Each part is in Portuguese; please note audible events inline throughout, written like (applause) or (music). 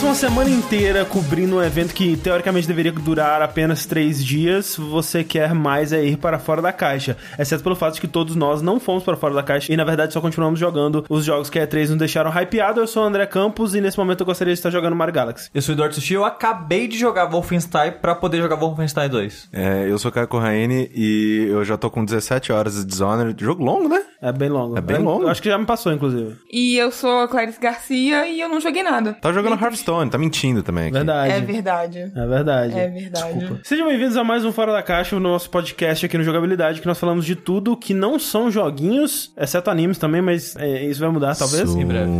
passa uma semana inteira cobrindo um evento que teoricamente deveria durar apenas três dias, você quer mais é ir para fora da caixa. Exceto pelo fato de que todos nós não fomos para fora da caixa e na verdade só continuamos jogando os jogos que a E3 nos deixaram hypeado. Eu sou o André Campos e nesse momento eu gostaria de estar jogando Mario Galaxy. Eu sou o Eduardo Sushi, eu acabei de jogar Wolfenstein pra poder jogar Wolfenstein 2. É, eu sou o Caio Corraine e eu já tô com 17 horas de Dishonored. Jogo longo, né? É bem longo. É bem longo. Eu acho que já me passou, inclusive. E eu sou a Clarice Garcia e eu não joguei nada. Tá jogando Hearthstone, tá mentindo também aqui. Verdade. É verdade. É verdade. É verdade. Sejam bem-vindos a mais um Fora da Caixa, o nosso podcast aqui no Jogabilidade, que nós falamos de tudo que não são joguinhos, exceto animes também, mas é, isso vai mudar talvez. Em breve.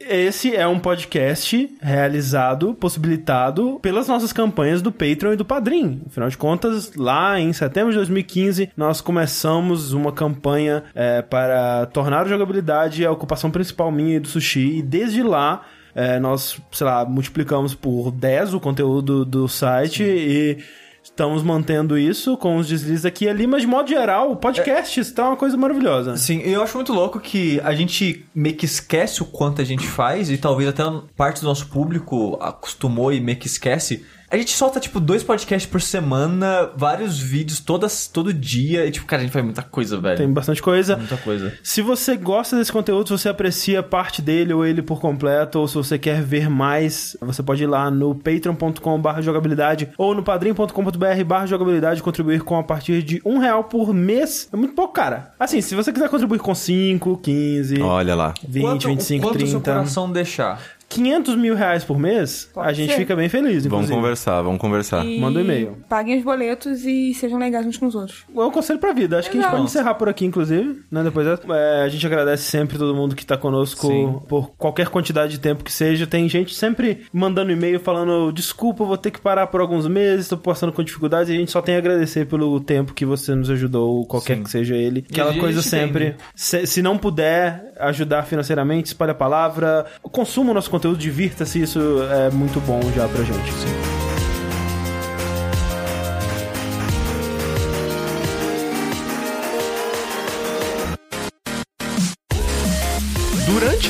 Esse é um podcast realizado, possibilitado pelas nossas campanhas do Patreon e do Padrim. Afinal de contas, lá em setembro de 2015, nós começamos uma campanha é, para tornar o jogabilidade a ocupação principal minha e do Sushi, e desde lá. É, nós, sei lá, multiplicamos por 10 o conteúdo do site e estamos mantendo isso com os deslizes aqui e ali, mas de modo geral, o podcast está uma coisa maravilhosa. Sim, eu acho muito louco que a gente meio que esquece o quanto a gente faz e talvez até parte do nosso público acostumou e meio que esquece. A gente solta, tipo, dois podcasts por semana, vários vídeos todas, todo dia. E, tipo, cara, a gente faz muita coisa, velho. Tem bastante coisa. Muita coisa. Se você gosta desse conteúdo, se você aprecia parte dele ou ele por completo, ou se você quer ver mais, você pode ir lá no patreon.com.br jogabilidade ou no padrim.com.br barra jogabilidade contribuir com a partir de um real por mês. É muito pouco, cara. Assim, se você quiser contribuir com 5, 15, Olha lá. 20, quanto, 25, quanto o seu 30, coração deixar? 500 mil reais por mês, Pode a gente ser. fica bem feliz, Vamos inclusive. conversar, vamos conversar. E Manda um e-mail. Paguem os boletos e sejam legais uns com os outros. É um conselho pra vida. Acho que a gente Exato. pode encerrar por aqui, inclusive. Né? Depois é, a gente agradece sempre todo mundo que tá conosco Sim. por qualquer quantidade de tempo que seja. Tem gente sempre mandando e-mail falando: desculpa, vou ter que parar por alguns meses, tô passando com dificuldades. E a gente só tem a agradecer pelo tempo que você nos ajudou, qualquer Sim. que seja ele. Aquela coisa sempre. Se, se não puder ajudar financeiramente, espalhe a palavra. Consuma o nosso conteúdo, divirta-se. Isso é muito bom já pra gente. Durante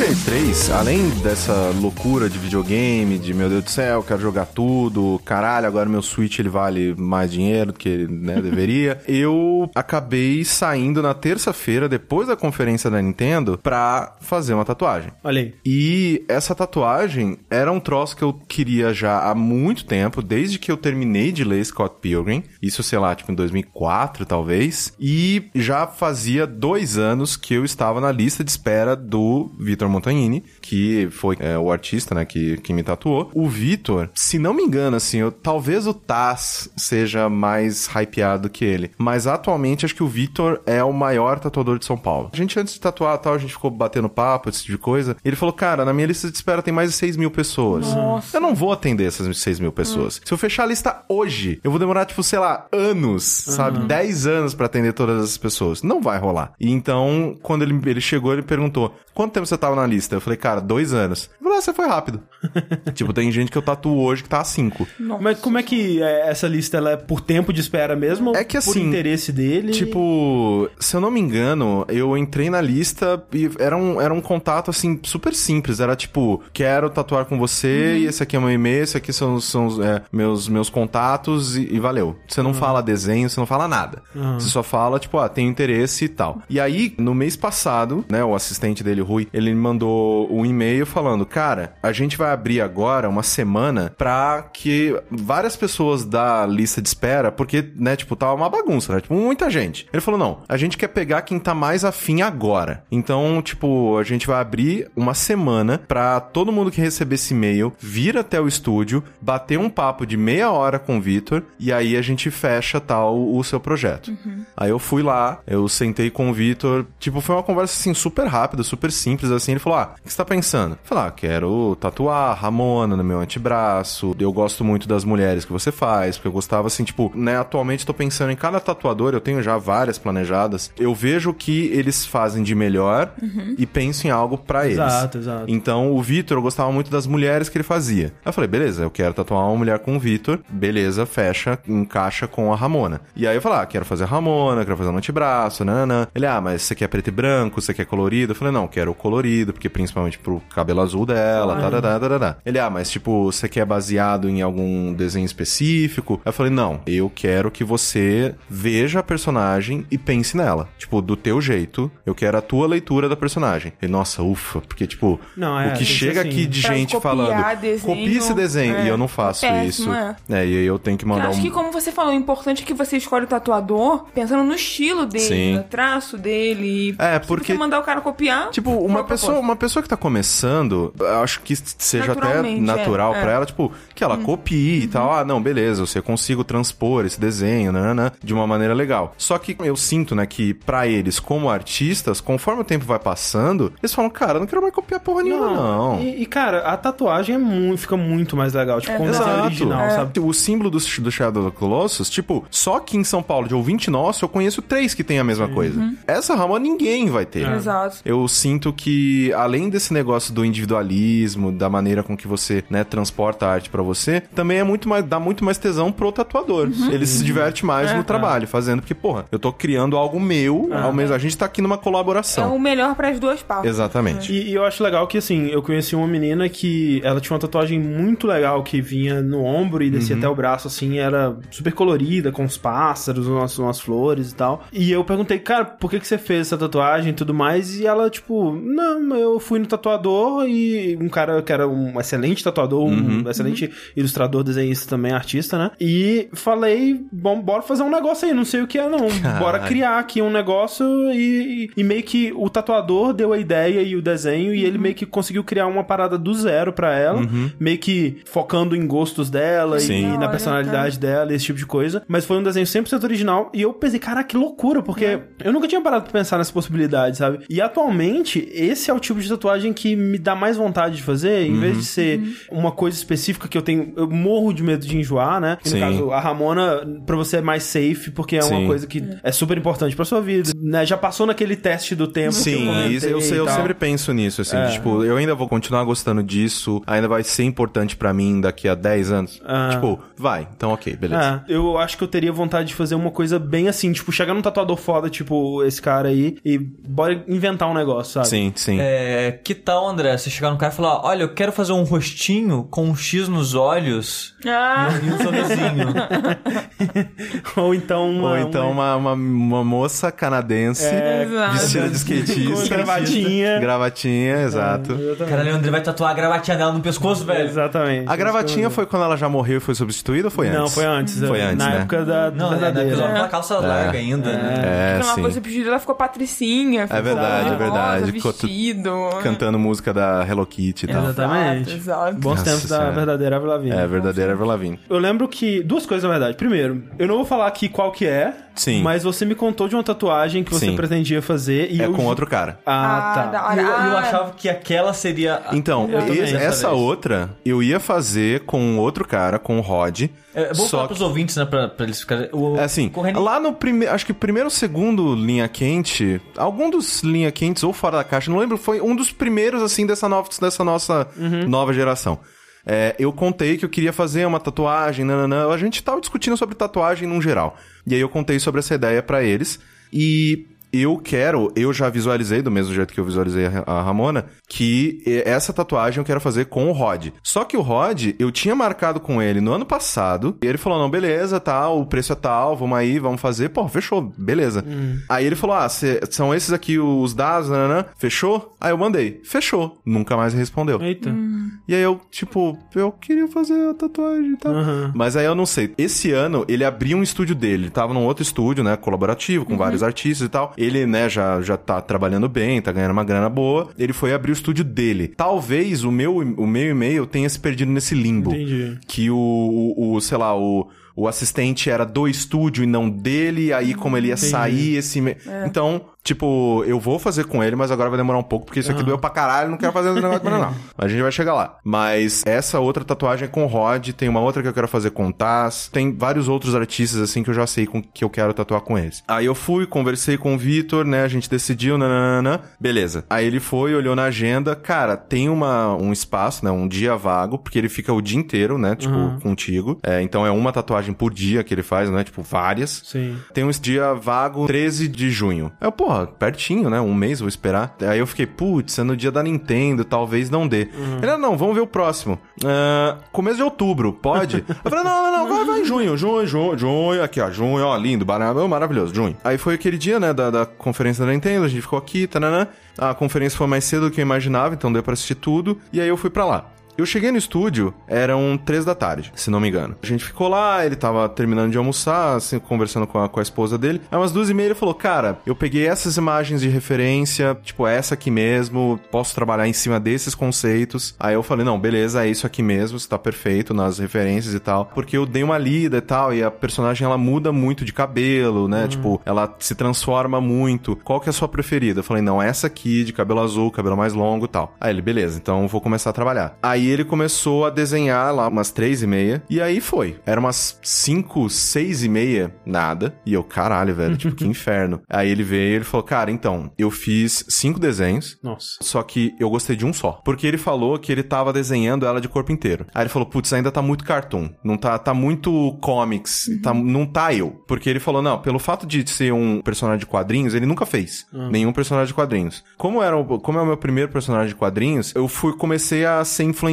a E3, além dessa loucura de videogame, de meu Deus do céu, quero jogar tudo, caralho, agora meu Switch ele vale mais dinheiro do que né, deveria, (laughs) eu acabei saindo na terça-feira, depois da conferência da Nintendo, pra fazer uma tatuagem. Olha aí. E essa tatuagem era um troço que eu queria já há muito tempo, desde que eu terminei de ler Scott Pilgrim. Isso, sei lá, tipo em 2004, talvez. E já fazia dois anos que eu estava na lista de espera do Vitor Montagnini, que foi é, o artista, né, que, que me tatuou. O Vitor, se não me engano, assim, eu, talvez o Taz seja mais hypeado que ele. Mas atualmente acho que o Vitor é o maior tatuador de São Paulo. A gente antes de tatuar tal, a gente ficou batendo papo, esse tipo de coisa. Ele falou, cara, na minha lista de espera tem mais de 6 mil pessoas. Eu não vou atender essas 6 mil pessoas. Se eu fechar a lista hoje, eu vou demorar, tipo, sei lá, anos, sabe? 10 anos pra atender todas essas pessoas. Não vai rolar. E então, quando ele, ele chegou, ele perguntou, quanto tempo você tava na lista? Eu falei, cara, dois anos. Ele falou, ah, você foi rápido. (laughs) tipo, tem gente que eu tatuo hoje que tá a 5. Mas como é que é, essa lista ela é por tempo de espera mesmo? É que ou Por assim, interesse dele? Tipo, se eu não me engano, eu entrei na lista e era um, era um contato, assim, super simples. Era tipo, quero tatuar com você e esse aqui é meu e-mail, esse aqui são, são os, é, meus, meus contatos e, e valeu. Você não fala desenho, você não fala nada. Você só fala, tipo, ah, tenho interesse e tal. E aí, no mês passado, né, o assistente dele, Rui, ele me mandou um e-mail falando, cara, a gente vai abrir agora uma semana pra que várias pessoas da lista de espera, porque, né, tipo, tava uma bagunça, né? Tipo, muita gente. Ele falou, não, a gente quer pegar quem tá mais afim agora. Então, tipo, a gente vai abrir uma semana pra todo mundo que receber esse e-mail vir até o estúdio, bater um papo de meia hora com o Vitor, e aí a gente fecha, tal, o seu projeto. Aí eu fui lá, eu sentei com o Vitor, tipo, foi uma conversa, assim, super rápida, super simples, assim. Ele falou, ah, o que você tá pensando? Falei, ah, quero tatuar Ramona no meu antebraço, eu gosto muito das mulheres que você faz, porque eu gostava, assim, tipo, né, atualmente tô pensando em cada tatuador, eu tenho já várias planejadas, eu vejo o que eles fazem de melhor e penso em algo pra eles. Exato, exato. Então, o Vitor, eu gostava muito das mulheres que ele fazia. Aí eu falei, beleza, eu quero tatuar uma mulher com o Vitor. Beleza, fecha, encaixa com a Ramona. E aí eu falei, ah, quero fazer a Ramona, quero fazer no antebraço, nanã. Ele, ah, mas você quer preto e branco, você quer colorido? Eu falei, não, quero colorido. Porque principalmente pro cabelo azul dela, tá, tá, tá, tá, tá. Ele, ah, mas tipo, você quer baseado em algum desenho específico? Eu falei, não, eu quero que você veja a personagem e pense nela. Tipo, do teu jeito, eu quero a tua leitura da personagem. E, nossa, ufa, porque, tipo, Não, é, o que chega assim. aqui de Pra gente copiar falando, desenho, copia esse desenho, é, e eu não faço é isso. péssimo, é. É, e aí eu tenho que Eu mandar acho um... que, como você falou, o importante é que você escolhe o tatuador pensando no estilo dele, Sim. no traço dele. É, Se porque- você mandar o cara copiar. Tipo, uma pessoa? Uma pessoa que tá começando, eu acho que seja até Naturalmente, natural é, pra é. ela, tipo, que ela copie e tal. Ah, não, beleza, você consigo transpor esse desenho, nanana, de uma maneira legal. Só que eu sinto, né, que pra eles, como artistas, conforme o tempo vai passando, eles falam, cara, eu não quero mais copiar porra nenhuma, não. E, e, cara, a tatuagem é muito, fica muito mais legal. Tipo, como desenho Exato. original, É. sabe? O símbolo do, do Shadow of the Colossus, tipo, só aqui em São Paulo, de ouvinte nosso, eu conheço três que tem a mesma coisa. Essa rama ninguém vai ter. Exato. Eu sinto que, além desse negócio do individualismo, da maneira com que você, né, transporta a arte pra você, também é muito mais, dá muito mais tesão pro tatuador. Ele se diverte mais no trabalho, fazendo, porque, porra, eu tô criando algo meu, ao mesmo, a gente tá aqui numa É colaboração. o melhor para as duas partes. Exatamente. E, e eu acho legal que, assim, eu conheci uma menina que ela tinha uma tatuagem muito legal que vinha no ombro e descia até o braço, assim, era super colorida, com os pássaros, umas, umas flores e tal. E eu perguntei, cara, por que, que você fez essa tatuagem e tudo mais? E ela, tipo, não, eu fui no tatuador e um cara que era um excelente tatuador, um excelente ilustrador, desenhista também, artista, né? E falei, bom, bora fazer um negócio aí, não sei o que é, não. Bora criar aqui um negócio e, e meio que o tatuador deu a ideia e o desenho e ele meio que conseguiu criar uma parada do zero pra ela, meio que focando em gostos dela Sim. e na personalidade dela, esse tipo de coisa. Mas foi um desenho 100% original e eu pensei, cara, que loucura, porque eu nunca tinha parado pra pensar nessa possibilidade, sabe? E atualmente, esse é o tipo de tatuagem que me dá mais vontade de fazer, em vez de ser uma coisa específica que eu tenho, eu morro de medo de enjoar, né? No Sim. caso, a Ramona, pra você é mais safe, porque é uma Sim. coisa que é super importante pra sua vida, né? Já passou naquele teste do tempo que eu Sim, comentei isso eu, sei, eu sempre penso nisso, assim, É. de, tipo, eu ainda vou continuar gostando disso, ainda vai ser importante pra mim daqui a 10 anos. Ah. Tipo, vai, então ok, beleza. É, eu acho que eu teria vontade de fazer uma coisa bem assim, tipo, chegar num tatuador foda, tipo, esse cara aí, e bora inventar um negócio, sabe? Sim, sim. É, que tal, André, você chegar no cara e falar, olha, eu quero fazer um rostinho com um X nos olhos Ah, e um sorrisinho. (laughs) Ou então uma, Ou então uma, uma, uma moça canadense Exato. vestida de skatista. gravatinha. Gravatinha, exato. Caralho, o André vai tatuar a gravatinha dela no pescoço, velho. Exatamente. A gravatinha foi quando ela já morreu e foi substituída ou foi antes? Não, foi antes. Foi é, antes, Na né? época da Não, é, né? verdadeira. Porque ela com a calça larga ainda, né? É, uma sim. coisa pedida, ela ficou patricinha. ficou verdade, é verdade. Ficou tu- Vestido. Cantando música da Hello Kitty e tal. Exatamente. Exato. Bons Nossa tempos da verdadeira Avril Lavigne. É, verdadeira Avril Lavigne. Eu lembro que... Duas coisas, na verdade. Primeiro, eu não vou falar aqui qual que é, Sim. mas você me contou de uma tatuagem que você Sim. pretendia fazer e É eu... com outro cara. Ah, Ah, tá. E eu, eu Ah, achava que aquela seria. a- Então, esse- essa vez. outra eu ia fazer com outro cara, com o Rod. É, vou só falar que- pros ouvintes, né, pra, pra eles ficarem. o- É assim, correndo- lá no primeiro, acho que primeiro ou segundo linha quente, algum dos linha quentes ou fora da caixa, não lembro, foi um dos primeiros assim dessa nova, dessa nossa nova geração. É, eu contei que eu queria fazer uma tatuagem, nananã. A gente tava discutindo sobre tatuagem num geral. E aí eu contei sobre essa ideia pra eles e eu quero, eu já visualizei do mesmo jeito que eu visualizei a Ramona, que essa tatuagem eu quero fazer com o Rod. Só que o Rod, eu tinha marcado com ele no ano passado, e ele falou: "Não, beleza, tá, o preço é tal, vamos aí, vamos fazer". Pô, fechou, beleza. Aí ele falou: "Ah, cê- são esses aqui os dados, nananã. Fechou?" Aí eu mandei: "Fechou". Nunca mais respondeu. Eita. E aí eu, tipo, eu queria fazer a tatuagem e tal. Aham. Mas aí eu não sei. Esse ano ele abriu um estúdio dele. Ele tava num outro estúdio, né? Colaborativo, com vários artistas e tal. Ele, né, já, já tá trabalhando bem, tá ganhando uma grana boa. Ele foi abrir o estúdio dele. Talvez o meu, o meu e-mail tenha se perdido nesse limbo. Entendi. Que o, o, o, sei lá, o. O assistente era do estúdio e não dele, aí como ele ia sair, esse. e-mail- Então, tipo, eu vou fazer com ele, mas agora vai demorar um pouco, porque isso aqui doeu pra caralho, não quero fazer esse negócio não. (laughs) A gente vai chegar lá. Mas essa outra tatuagem é com o Rod, tem uma outra que eu quero fazer com o Taz, tem vários outros artistas, assim, que eu já sei com, que eu quero tatuar com eles. Aí eu fui, conversei com o Vitor, né, a gente decidiu, nananana, beleza. Aí ele foi, olhou na agenda, cara, tem uma, um espaço, né, um dia vago, porque ele fica o dia inteiro, né, tipo, contigo. É, então é uma tatuagem por dia que ele faz, né, tipo, várias. Sim. Tem um dia vago 13 de junho. Eu, porra, ó, pertinho, né? Um mês, vou esperar. Aí eu fiquei, putz, é no dia da Nintendo, talvez não dê. Ele, ah, não, vamos ver o próximo. Ah, começo de outubro, pode? (laughs) eu falei, não, não, não, vai, vai em junho, junho, junho, junho, aqui, ó, junho, ó, lindo, mara- maravilhoso, junho. Aí foi aquele dia, né, da, da conferência da Nintendo, a gente ficou aqui, tananã. A conferência foi mais cedo do que eu imaginava, então deu pra assistir tudo, e aí eu fui pra lá. Eu cheguei no estúdio, eram três da tarde, se não me engano. A gente ficou lá, ele tava terminando de almoçar, assim, conversando com a, com a esposa dele. Aí umas duas e meia ele falou, cara, eu peguei essas imagens de referência, tipo, essa aqui mesmo, posso trabalhar em cima desses conceitos. Aí eu falei, não, beleza, é isso aqui mesmo, está perfeito nas referências e tal. Porque eu dei uma lida e tal, e a personagem, ela muda muito de cabelo, né? Tipo, ela se transforma muito. Qual que é a sua preferida? Eu falei, não, essa aqui, de cabelo azul, cabelo mais longo e tal. Aí ele, beleza, então vou começar a trabalhar. Aí ele começou a desenhar lá umas três e meia. E aí foi. Era umas cinco, seis e meia, nada. E eu, caralho, velho, tipo, que (laughs) inferno. Aí ele veio e ele falou, cara, então, eu fiz cinco desenhos. Nossa. Só que eu gostei de um só. Porque ele falou que ele tava desenhando ela de corpo inteiro. Aí ele falou, putz, ainda tá muito cartoon. Não tá, tá muito comics. Tá, não tá eu. Porque ele falou, não, pelo fato de ser um personagem de quadrinhos, ele nunca fez. Nenhum personagem de quadrinhos. Como, era, o- como é o meu primeiro personagem de quadrinhos, eu fui, comecei a ser influenciado.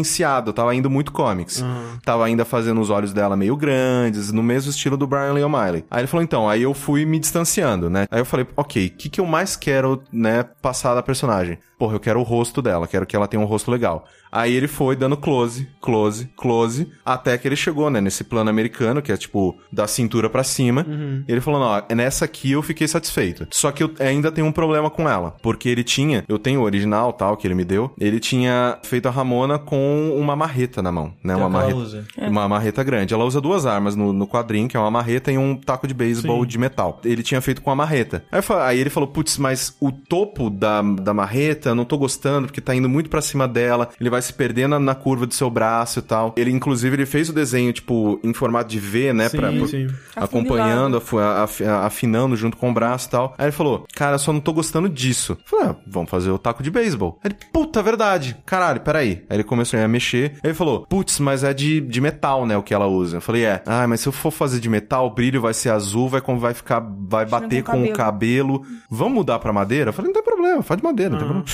Eu tava indo muito comics. Tava ainda fazendo os olhos dela meio grandes, no mesmo estilo do Brian Lee O'Malley. Aí ele falou, então, aí eu fui me distanciando, né? Aí eu falei, ok, o que, que eu mais quero, né, passar da personagem? Porra, eu quero o rosto dela, quero que ela tenha um rosto legal. Aí ele foi dando close, close, close, até que ele chegou, né, nesse plano americano, que é tipo da cintura pra cima. E ele falou: não, nessa aqui eu fiquei satisfeito. Só que eu ainda tenho um problema com ela. Porque ele tinha, eu tenho o original tal, que ele me deu. Ele tinha feito a Ramona com uma marreta na mão, né? Uma é marreta. usa. Uma marreta grande. Ela usa duas armas no, no quadrinho, que é uma marreta e um taco de beisebol de metal. Ele tinha feito com a marreta. Aí, aí ele falou, putz, mas o topo da, da marreta, não tô gostando, porque tá indo muito pra cima dela, ele vai se perder na, na curva do seu braço e tal. Ele, inclusive, ele fez o desenho, tipo, em formato de V, né? Sim, pra, sim. Acompanhando, afu- af- afinando junto com o braço e tal. Aí ele falou, cara, eu só não tô gostando disso. Eu falei, ah, vamos fazer o taco de beisebol. Aí ele, puta, verdade. Caralho, peraí. Aí ele começou a mexer. Aí ele falou, putz, mas é de, de metal, né, o que ela usa. Eu falei, é. Ah, mas se eu for fazer de metal, o brilho vai ser azul, vai, vai ficar, vai bater com o cabelo. cabelo. Vamos mudar pra madeira? Eu falei, não tem problema, faz de madeira, não tem problema.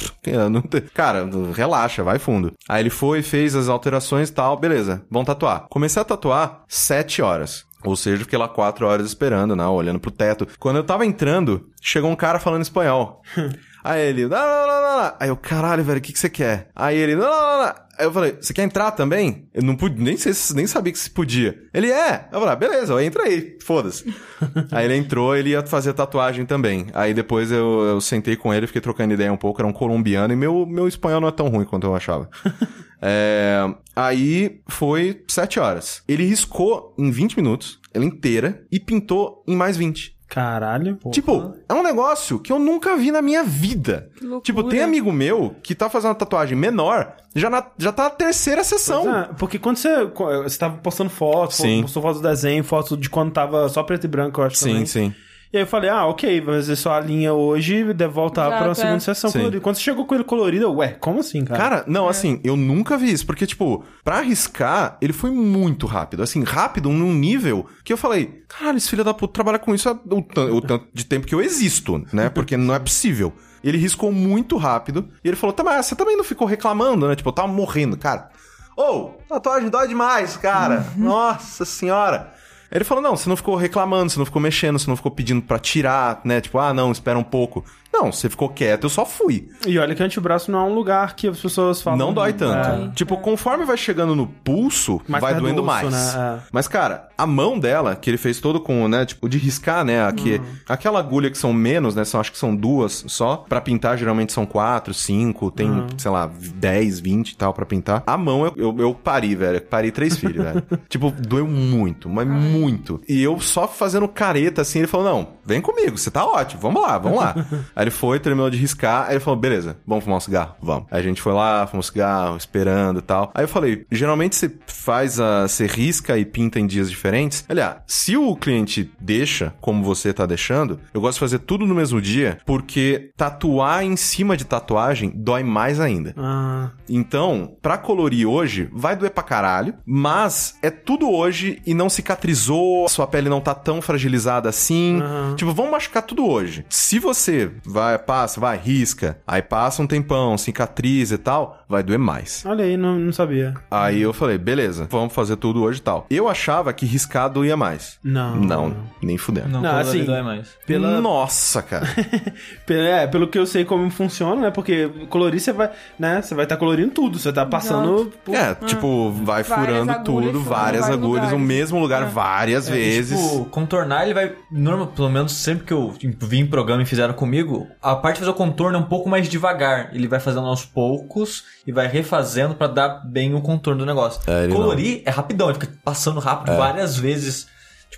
Não tem- Cara, relaxa, vai fundo. Aí ele foi, fez as alterações e tal, beleza, vamos tatuar. Comecei a tatuar sete horas. Ou seja, fiquei lá quatro horas esperando, né? Olhando pro teto. Quando eu tava entrando, chegou um cara falando espanhol. (laughs) Aí ele, não, não, não, não. Aí eu, caralho, velho, o que, que você quer? Aí ele, não, não, não, não. Aí eu falei, você quer entrar também? Eu não pude, nem sei se nem sabia que se podia. Ele é. Eu falei, ah, beleza, entra aí, foda-se. (laughs) aí ele entrou, ele ia fazer tatuagem também. Aí depois eu, eu sentei com ele, fiquei trocando ideia um pouco, era um colombiano, e meu, meu espanhol não é tão ruim quanto eu achava. (laughs) É, aí foi sete horas. Ele riscou em 20 minutos, ela inteira, e pintou em mais 20. Caralho. Tipo, é um negócio que eu nunca vi na minha vida. Que loucura. Tipo, tem amigo meu que tá fazendo uma tatuagem menor, já, na, já tá na terceira sessão. Ah, porque quando você, você tava postando fotos, postou fotos do desenho, fotos de quando tava só preto e branco, eu acho sim, também. sim. E aí eu falei, ah, ok, vai fazer só a linha hoje e deve voltar Exato, pra segunda é. sessão Sim. colorida. Quando você chegou com ele colorido, eu, ué, como assim, cara? Cara, não, assim, eu nunca vi isso, porque, tipo, pra arriscar, ele foi muito rápido. Assim, rápido num nível que eu falei, caralho, esse filho da puta trabalha com isso há o, tan- o tanto de tempo que eu existo, né? Porque não é possível. Ele riscou muito rápido e ele falou, tá, mas você também não ficou reclamando, né? Tipo, eu tava morrendo, cara. Ô, tatuagem dói demais, cara. Nossa senhora. Ele falou, não, você não ficou reclamando, você não ficou mexendo, você não ficou pedindo pra tirar, né? Tipo, ah, não, espera um pouco. Não, você ficou quieto, eu só fui. E olha que antebraço não é um lugar que as pessoas falam... Não dói tanto. É, tipo, conforme vai chegando no pulso, Mais vai do doendo osso, mais. né? É. Mas, cara, a mão dela, que ele fez todo com, né, tipo, de riscar, né, aqui, Uhum. aquela agulha que são menos, né, são, acho que são duas só. Pra pintar, geralmente são quatro, cinco, tem, Uhum. sei lá, 10, 20 e tal pra pintar. A mão, eu, eu, eu pari, velho. Parei três filhos, velho. (laughs) Tipo, doeu muito, mas muito. E eu só fazendo careta, assim, ele falou, não, vem comigo, você tá ótimo, vamos lá, vamos lá. (laughs) aí ele foi, terminou de riscar, aí ele falou, beleza, vamos fumar um cigarro? Vamos. Aí a gente foi lá, fumou um cigarro, esperando e tal. Aí eu falei, geralmente você faz a... você risca e pinta em dias diferentes. Aliás, se o cliente deixa, como você tá deixando, eu gosto de fazer tudo no mesmo dia, porque tatuar em cima de tatuagem dói mais ainda. Ah, Então, pra colorir hoje, vai doer pra caralho, mas é tudo hoje e não cicatrizou, sua pele não tá tão fragilizada assim. Aham. Tipo, vamos machucar tudo hoje. Se você vai, passa, vai, risca. Aí passa um tempão, cicatriz e tal, vai doer mais. Olha aí, não, não sabia. Aí eu falei, beleza, vamos fazer tudo hoje e tal. Eu achava que riscar doía mais. Não. Não, nem fudendo. Não, Não, não assim, dói mais. Pela, Nossa, cara. (laughs) é, pelo que eu sei como funciona, né? Porque colorir você vai, né? Você vai estar colorindo tudo, você tá passando por... É, tipo, vai Várias furando tudo, furando várias agulhas no mesmo lugar É. várias É, e, vezes. tipo, contornar ele vai. Normal, pelo menos sempre que eu tipo, vim em programa e fizeram comigo, a parte de fazer o contorno é um pouco mais devagar. Ele vai fazendo aos poucos e vai refazendo pra dar bem o contorno do negócio. É, Colorir é rapidão, ele fica passando rápido várias vezes,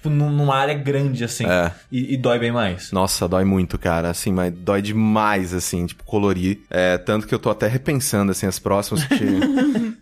tipo, num- numa área grande assim. É. E, e dói bem mais. Nossa, dói muito, cara, assim, mas dói demais, assim, tipo, colorir. É, tanto que eu tô até repensando, assim, as próximas que (laughs) tinha,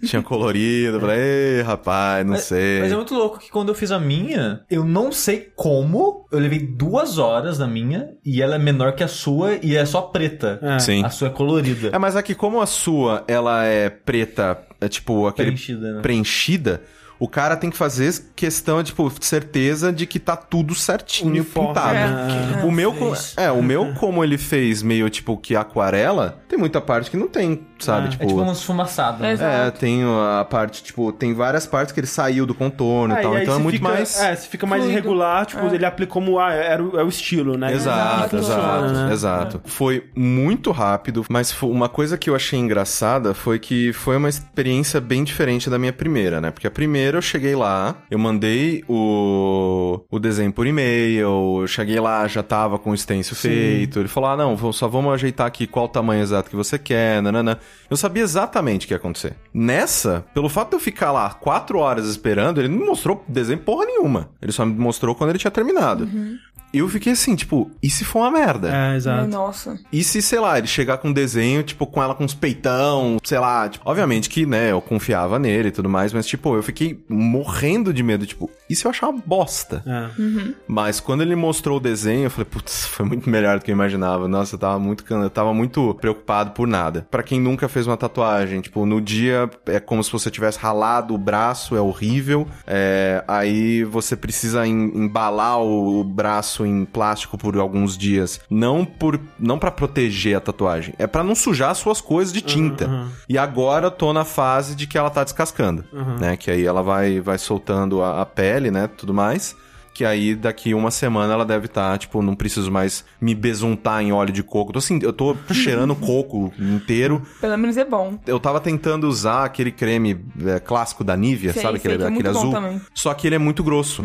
tinha colorido. Eu Falei, ei, rapaz, não sei. Mas é muito louco que quando eu fiz a minha, eu não sei como, eu levei duas horas na minha e ela é menor que a sua e é só preta. É. Sim. A sua é colorida. É, mas aqui, como a sua, ela é preta, é tipo, aquele Preenchida, né? preenchida, o cara tem que fazer questão, tipo, certeza de que tá tudo certinho Uniforme, pintado. né? O meu, fez. é, o meu, como ele fez meio tipo que aquarela, tem muita parte que não tem, sabe? É. tipo, É tipo uma esfumaçada. né? Exato. é, tem a parte, tipo, tem várias partes que ele saiu do contorno e É, tal, e então é muito fica, mais. É, se fica mais fluido. irregular, tipo, ele aplica como, ah, era o, é o estilo, né? Exato, E funciona, exato, né? exato. Foi muito rápido, mas uma coisa que eu achei engraçada foi que foi uma experiência bem diferente da minha primeira, né? Porque a primeira eu cheguei lá, eu mandei o, o desenho por e-mail, eu cheguei lá, já tava com o stencil feito. Ele falou: ah, não, só vamos ajeitar aqui qual o tamanho exato que você quer, nanana. Eu sabia exatamente o que ia acontecer. Nessa, pelo fato de eu ficar lá quatro horas esperando, ele não me mostrou desenho porra nenhuma. Ele só me mostrou quando ele tinha terminado. E eu fiquei assim, tipo, e se for uma merda? É, exato. Nossa. E se, sei lá, ele chegar com um desenho, tipo, com ela com uns peitão, sei lá, tipo, obviamente que, né, eu confiava nele e tudo mais, mas, tipo, eu fiquei morrendo de medo, tipo, e se eu achar uma bosta? É. Mas quando ele mostrou o desenho, eu falei, putz, foi muito melhor do que eu imaginava. Nossa, eu tava muito, eu tava muito preocupado por nada. Pra quem nunca fez uma tatuagem, tipo, no dia é como se você tivesse ralado o braço, é horrível. É, aí você precisa em- embalar o braço em plástico por alguns dias, não por não para proteger a tatuagem, é pra não sujar as suas coisas de tinta. E agora eu tô na fase de que ela tá descascando, né? Que aí ela vai vai soltando a, a pele, né, tudo mais. Que aí daqui uma semana ela deve estar, tipo, não preciso mais me besuntar em óleo de coco. Tô assim, eu tô (laughs) cheirando coco inteiro. Pelo menos é bom. Eu tava tentando usar aquele creme é, clássico da Nivea, Sei, sabe? sei, Aquele, que é aquele azul. Uhum. Só que ele é muito grosso.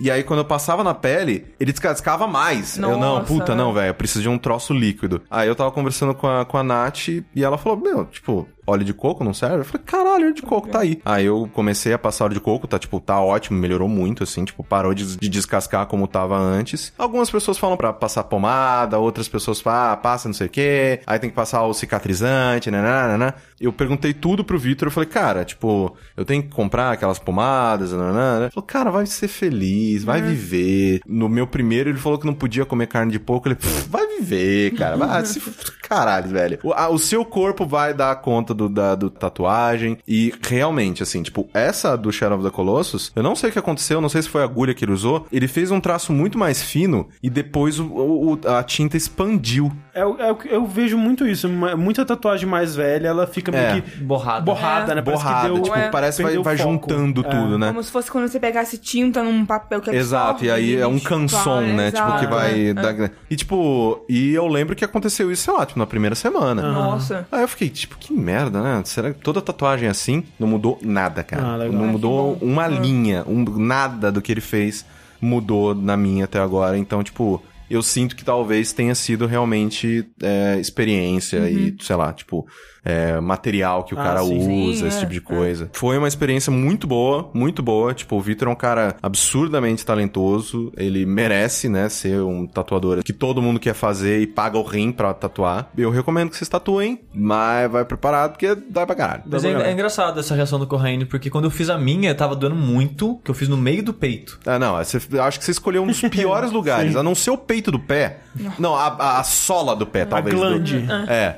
E aí, quando eu passava na pele, ele descascava mais. eu, não, Nossa. puta, não, velho, eu preciso de um troço líquido. Aí eu tava conversando com a, com a Nath e ela falou, meu, tipo, óleo de coco não serve? Eu falei, caralho, óleo de coco tá aí. Aí eu comecei a passar óleo de coco, tá, tipo, tá ótimo, melhorou muito, assim, tipo, parou de, de descascar como tava antes. Algumas pessoas falam pra passar pomada, outras pessoas falam, ah, passa não sei o quê, aí tem que passar o cicatrizante, né, né, né, né. Eu perguntei tudo pro Vitor, eu falei, cara, tipo, eu tenho que comprar aquelas pomadas, né, né, né. Ele falou, cara, vai ser feliz, vai viver. No meu primeiro, ele falou que não podia comer carne de porco, ele, "Pff, vai viver, cara, vai se... Caralho, velho. O, a- o seu corpo vai dar conta do, da do tatuagem. E realmente, assim, tipo, essa do Shadow of the Colossus, eu não sei o que aconteceu, não sei se foi a agulha que ele usou. Ele fez um traço muito mais fino e depois o, o- a tinta expandiu. É, o- é o que eu vejo muito isso. Muita tatuagem mais velha, ela fica meio É. que Borrada. borrada, É. né? Parece que Borrada, deu- tipo, é, parece que vai, vai juntando É. tudo, né? Como se fosse quando você pegasse tinta num papel que. Exato, e aí é um canson, ah, né? Tipo, que exato, vai. é. dar- E tipo, e eu lembro que aconteceu isso, sei lá, tipo, na primeira semana. Nossa. Aí eu fiquei, tipo, que merda, né? Será que toda tatuagem é assim? Não mudou nada, cara. Ah, legal. não Ah, mudou uma linha, um, nada do que ele fez mudou na minha até agora. Então, tipo, eu sinto que talvez tenha sido realmente é, experiência e, sei lá, tipo, é, material que o Ah, cara sim. usa, Sim, esse é, tipo de coisa. Foi uma experiência muito boa, muito boa. Tipo, o Vitor é um cara absurdamente talentoso. Ele merece, né, ser um tatuador que todo mundo quer fazer e paga o rim pra tatuar. Eu recomendo que vocês tatuem, mas vai preparado porque dá pra caralho. Mas Dá é, pra é engraçado essa reação do Corraine, porque quando eu fiz a minha, tava doendo muito, que eu fiz no meio do peito. Ah, não, você, eu acho que você escolheu um dos piores (laughs) lugares, a não ser o peito do pé. Não, a, a- a sola do pé, talvez. do- glande. É.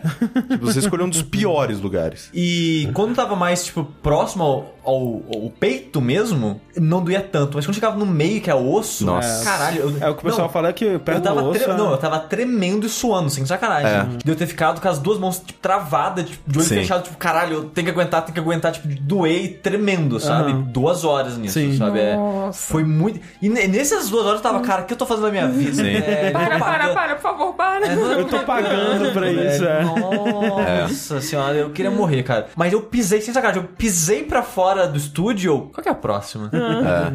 Tipo, você escolheu um dos piores (laughs) piores lugares. E quando tava mais, tipo, próximo ao, ao- ao peito mesmo, não doía tanto. Mas quando chegava no meio, que é o osso, Nossa. caralho. Eu, É o que o pessoal não, fala que perto Eu tava, do osso... tre- é- não, eu tava tremendo e suando, sem sacanagem. É. De eu ter ficado com as duas mãos tipo, travadas, tipo, de olho Sim. fechado, tipo, caralho, eu tenho que aguentar, tenho que aguentar, tipo, e tremendo, sabe? Aham. Duas horas nisso, Sim. sabe? É, Nossa. foi muito. E ne- nessas duas horas eu tava, cara, o que eu tô fazendo na minha vida? Sim. É, Para, eu para, para, por favor, para. É, não, Eu tô pagando pra isso, é. Nossa senhora, eu queria morrer, cara. Mas eu pisei, sem sacanagem, eu pisei pra fora do estúdio. Qual que é a próxima?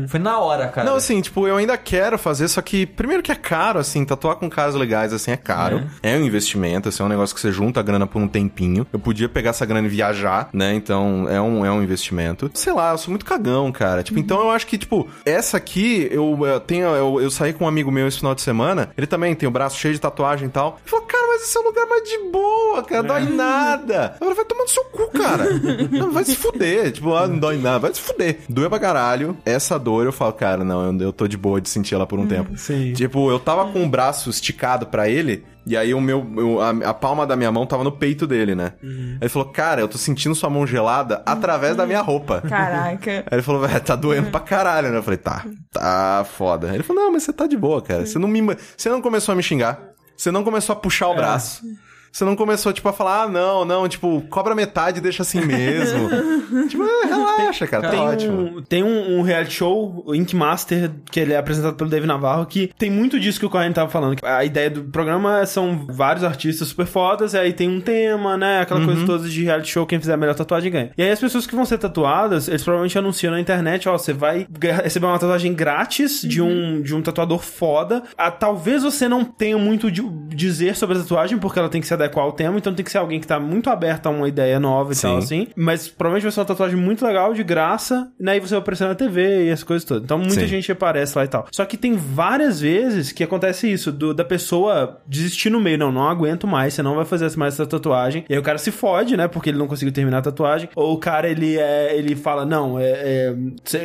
Foi na hora, cara. Não, assim, tipo, eu ainda quero fazer, só que primeiro que é caro, assim, tatuar com caras legais, assim, é caro. É, um investimento, assim, é um negócio que você junta a grana por um tempinho. Eu podia pegar essa grana e viajar, né? Então, é um, é um investimento. Sei lá, eu sou muito cagão, cara. Tipo, então eu acho que, tipo, essa aqui, eu, eu tenho, eu, eu saí com um amigo meu esse final de semana, ele também tem o braço cheio de tatuagem e tal. Ele falou, cara, mas esse é um lugar mais de boa, cara, dói nada. Eu falei, vai tomar no seu cu, cara. (laughs) Não, vai se fuder. Tipo, ah, não dói nada. Vai se fuder. Doeu pra caralho. Essa dor, eu falo, cara, não, eu, eu tô de boa de sentir ela por um tempo. sim. Tipo, eu tava com o braço esticado pra ele. E aí o meu, eu- a, a palma da minha mão tava no peito dele, né? Aí ele falou, cara, eu tô sentindo sua mão gelada através da minha roupa. Caraca. Aí ele falou, velho, tá doendo pra caralho, né? Eu falei, tá, tá foda. Aí ele falou, não, mas você tá de boa, cara. Você não me. Você não começou a me xingar. Você não começou a puxar o braço. Você não começou, tipo, a falar, ah, não, não, tipo, cobra metade e deixa assim mesmo. (laughs) tipo, é, relaxa, cara, tá Tem ótimo. um, tem um, um reality show, o Ink Master, que ele é apresentado pelo Dave Navarro, que tem muito disso que o Corrêa tava falando. A ideia do programa são vários artistas super fodas, e aí tem um tema, né? Aquela Uhum. coisa toda de reality show, quem fizer a melhor tatuagem ganha. E aí as pessoas que vão ser tatuadas, eles provavelmente anunciam na internet, ó, você vai receber uma tatuagem grátis de, um, de um tatuador foda. Ah, talvez você não tenha muito de dizer sobre a tatuagem, porque ela tem que se adequar ao tema, então tem que ser alguém que tá muito aberto a uma ideia nova e Sim. tal, assim. Mas provavelmente vai ser uma tatuagem muito legal, de graça, né? E você vai aparecer na TV e essas coisas todas. Então muita Sim. gente aparece lá e tal. Só que tem várias vezes que acontece isso, do- da pessoa desistir no meio. Não, não aguento mais, você não vai fazer mais essa tatuagem. E aí o cara se fode, né? Porque ele não conseguiu terminar a tatuagem. Ou o cara, ele é, ele fala, não, é, é,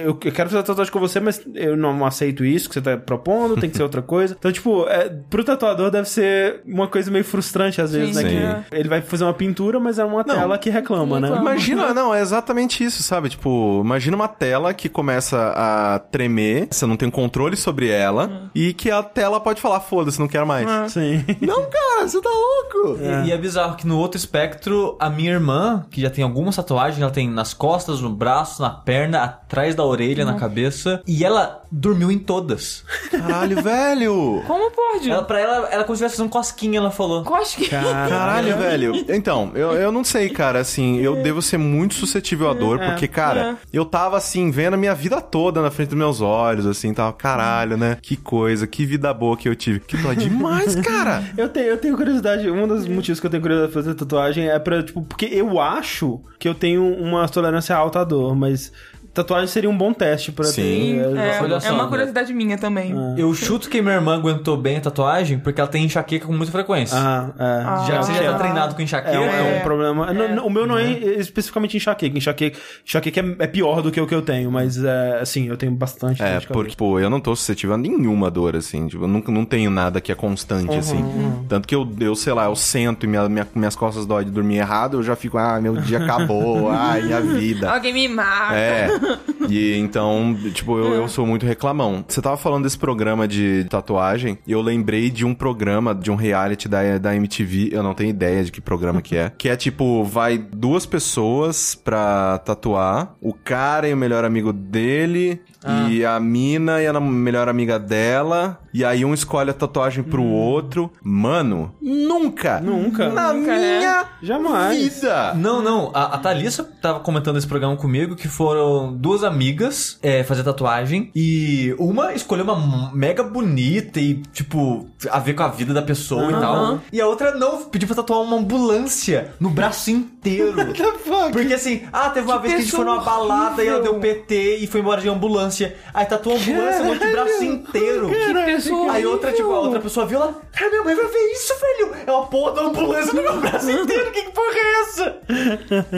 eu quero fazer a tatuagem com você, mas eu não aceito isso que você tá propondo, tem que ser outra coisa. Então, tipo, é, pro tatuador deve ser uma coisa meio frustrante às vezes, Sim. né? Sim. Que ele vai fazer uma pintura, mas é uma tela que reclama, né? Reclama. Imagina, não, é exatamente isso, sabe? Tipo, imagina uma tela que começa a tremer, você não tem controle sobre ela, e que a tela pode falar, foda-se, não quero mais. Sim. (laughs) Não, cara, você tá louco! E, e é bizarro que no outro espectro, a minha irmã, que já tem algumas tatuagens, ela tem nas costas, no braço, na perna, atrás da orelha, na cabeça, e ela dormiu em todas. Caralho, velho! Como pode? Ela, pra ela, ela como se estivesse fazendo cosquinha, ela falou. Cosque. Caralho, velho. Então, eu, eu não sei, cara, assim, eu devo ser muito suscetível à dor, É, porque, cara, eu tava, assim, vendo a minha vida toda na frente dos meus olhos, assim, tava, caralho, né? Que coisa, que vida boa que eu tive. Que dói demais, (laughs) cara! Eu tenho, eu tenho curiosidade, um dos motivos que eu tenho curiosidade de fazer tatuagem é pra, tipo, porque eu acho que eu tenho uma tolerância alta à dor, mas tatuagem seria um bom teste pra Sim. ter. É, é uma né? curiosidade minha também. Eu chuto que minha irmã aguentou bem a tatuagem porque ela tem enxaqueca com muita frequência. Ah, é. já que você já tá Ah. treinado com É enxaqueca. é um É. problema. O meu não é especificamente enxaqueca. Enxaqueca, enxaqueca é, é pior do que o que eu tenho, mas é, assim, eu tenho bastante. É, porque, pô, eu não tô suscetível a nenhuma dor, assim. Tipo, eu nunca, não tenho nada que é constante, assim. Tanto que eu, eu, sei lá, eu sento e minha, minha- minhas costas dói de dormir errado, eu já fico, ah, meu dia acabou, (laughs) ai, minha vida. Alguém me mata. É. (laughs) E então, tipo, eu, eu sou muito reclamão. Você tava falando desse programa de tatuagem, e eu lembrei de um programa, de um reality da, da MTV, eu não tenho ideia de que programa que é. Que é tipo, vai duas pessoas pra tatuar, o cara e o melhor amigo dele, e a mina e a melhor amiga dela, e aí um escolhe a tatuagem pro outro. Mano, nunca! Nunca. Na Nunca, é. minha Jamais. vida! Não, não. A, a Thalissa tava comentando esse programa comigo que foram duas amigas é, fazer tatuagem e uma escolheu uma mega bonita e, tipo, a ver com a vida da pessoa e tal. E a outra não, pediu pra tatuar uma ambulância no braço inteiro. (laughs) Porque assim, ah, teve uma Que vez que a gente foi numa pessoa balada e ela deu horrível. PT e foi embora de ambulância. Aí tatuou a ambulância no braço inteiro. Que pessoa Aí outra, tipo, a outra pessoa viu lá, cara, minha mãe vai ver isso, velho. É uma porra da ambulância no meu braço inteiro. Que porra é essa?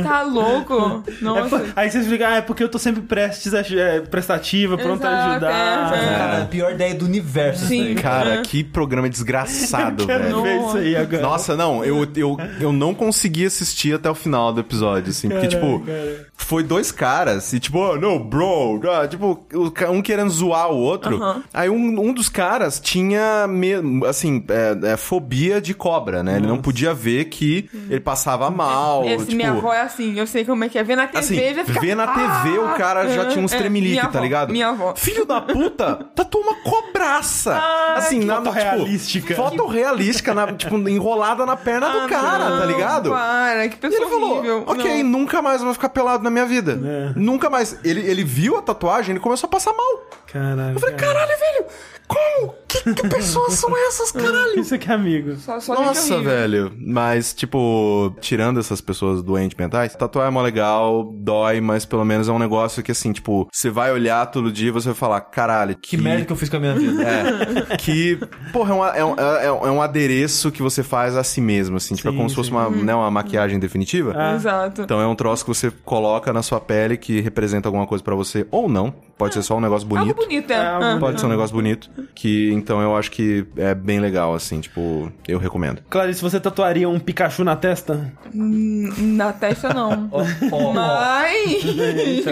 Tá louco? (laughs) É Nossa. por- aí vocês ficam, ah, é porque eu tô sempre prestes, a- é, prestativa, pronto a ajudar. é, é. Cara, a pior ideia do universo. Sim. Cara, É. que programa desgraçado, (laughs) Quero velho. ver isso aí agora. Nossa, não, eu, eu, eu não consegui assistir até o final do episódio, assim, porque, tipo, cara. foi dois caras, e tipo, oh, no, bro, ah, tipo, um querendo zoar o outro. Aí um, um dos caras tinha, me- assim, é, é, fobia de cobra, né? Ele não podia ver que ele passava mal, Esse tipo... minha avó é assim, eu sei como é que é. Ver na TV, Assim, vai ficar... ver na TV o cara já Ah, tinha uns é, tremelique, tá ligado? Minha avó. Filho da puta, tatuou uma cobraça. assim, que na foto tipo, realística. Foto realística, na, tipo, enrolada na perna do Ah, cara, não, tá ligado? Para, que E pessoa ele falou, horrível. ok, Não. nunca mais vai ficar pelado na minha vida. É. Nunca mais. Ele, ele viu a tatuagem e começou a passar mal. Caralho. Eu falei, caralho, velho, como? Que, que pessoas são essas, caralho? Isso aqui é amigo. Só, só Nossa, horrível. velho. Mas, tipo, tirando essas pessoas doentes mentais, tatuar é mó legal, dói, mas pelo menos é um negócio que, assim, tipo, você vai olhar todo dia e você vai falar, caralho, Que merda que eu fiz com a minha vida. É, que, porra, é um, é, um, é um- é um adereço que você faz a si mesmo, assim. Tipo, é Sim, como se fosse uma, né, uma maquiagem definitiva. Ah. Exato. Então é um troço que você coloca na sua pele que representa alguma coisa pra você, ou não. Pode ser só um negócio Algo bonito. bonito, é. É, algo Ah. Pode ser um negócio bonito. Que, então, eu acho que é bem legal, assim. Tipo, eu recomendo. Clarice, você tatuaria um Pikachu na testa? Na testa, não. (laughs) Ó, ó. Mas,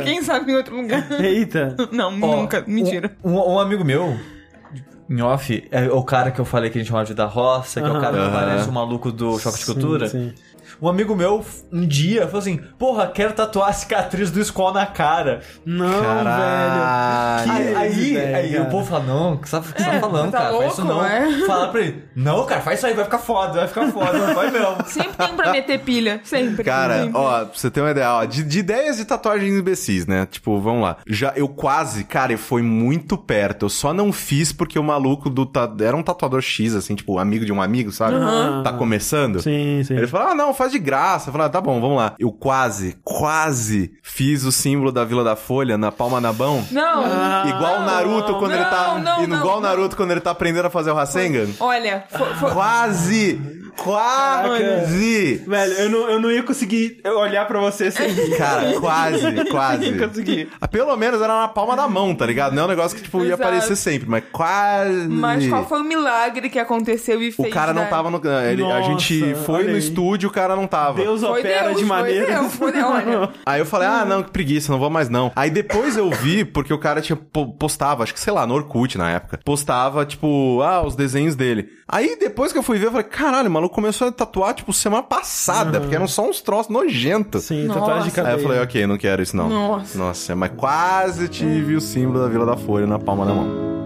quem sabe em outro lugar. Eita. (laughs) Não, Ó, nunca. Mentira. Um, um- amigo meu, em off, é o cara que eu falei que a gente chamava de da roça, que é o cara que parece o maluco do Choque de Cultura. Sim, sim. Um amigo meu, um dia, falou assim: Porra, quero tatuar a cicatriz do Skull na cara. Não, Caralho. Aí cara. o povo fala, não, o que você tá, tá falando, tá cara? Faz isso louco, não. é? Fala pra ele, não, cara, faz isso aí, vai ficar foda, vai ficar foda, não vai mesmo. (laughs) Sempre tem um pra meter pilha. Sempre. Cara, sempre. ó, pra você ter uma ideia, ó, de, de ideias de tatuagens imbecis, né? Tipo, vamos lá. Já, eu quase, cara, foi muito perto. Eu só não fiz porque o maluco do... ta- Era um tatuador X, assim, tipo, amigo de um amigo, sabe? Tá começando. Sim, sim. Ele falou, ah, não, faz de graça. Eu falei, ah, tá bom, vamos lá. Eu quase, quase fiz o símbolo da Vila da Folha na palma da mão. Não. Ah. Igual o Naruto quando ele tá... Não, não, e no- igual o não, Naruto quando ele tá aprendendo a fazer o Rasengan. Olha, foi, foi- Quase! Quase! Velho, eu não, eu não ia conseguir olhar pra você sem rir. (laughs) Cara, quase, Eu quase. não ia conseguir. Ah, Pelo menos era na palma da mão, tá ligado? Não é um negócio que, tipo, ia Exato. aparecer sempre, mas quase. Mas qual foi o milagre que aconteceu e O fez? cara não né? tava no. Ele, a Nossa, gente foi olha no aí. estúdio, o cara não tava. Deus Foi opera Deus, de foi maneira. Deus, foi Deus, olha. (laughs) Aí eu falei, ah, não, que preguiça, não vou mais não. Aí depois eu vi, porque o cara tinha po- postava, acho que sei lá, no Orkut na época, postava, tipo, ah, os desenhos dele. Aí depois que eu fui ver, eu falei, caralho, o maluco começou a tatuar, tipo, semana passada, porque eram só uns troços nojentos. Sim, Nossa. tatuagem de Aí cadeia. eu falei, ok, não quero isso não. Nossa. Nossa, mas quase tive o símbolo da Vila da Folha na palma da mão.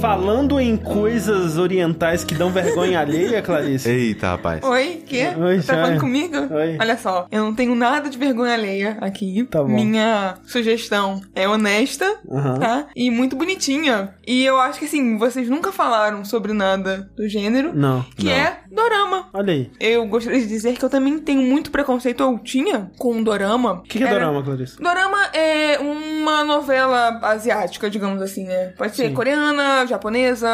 Falando em coisas orientais que dão vergonha alheia, Clarice. Eita, rapaz. Oi, quê? Oi, tá falando comigo? Oi. Olha só, eu não tenho nada de vergonha alheia aqui. Tá bom. Minha sugestão é honesta, Aham. tá? E muito bonitinha. E eu acho que assim, vocês nunca falaram sobre nada do gênero. Não. Que Não. é dorama. Olha aí. Eu gostaria de dizer que eu também tenho muito preconceito, ou tinha, com dorama. O que, que é Era- dorama, Clarice? Dorama é uma novela asiática, digamos assim, né? Pode ser Sim. coreana, japonesa.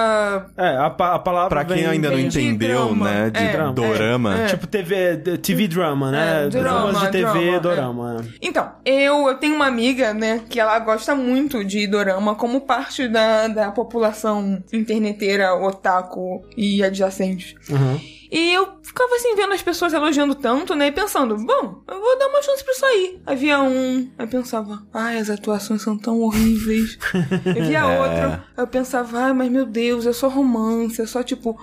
É, a, pa- a palavra Pra quem vem- ainda não vem de entendeu, drama. né, de É, dorama. é, é. Tipo TV, TV drama, né? É, drama, Dramas de TV, drama, dorama. é. Então, eu, eu tenho uma amiga, né, que ela gosta muito de dorama como parte da, da população interneteira, otaku e adjacentes. Uhum. E eu ficava assim, vendo as pessoas elogiando tanto, né? E pensando, bom, eu vou dar uma chance pra isso aí. Aí via um, aí pensava, ai, as atuações são tão horríveis. (laughs) Eu via É. outro, eu pensava, ai, mas meu Deus, é só romance, é só tipo.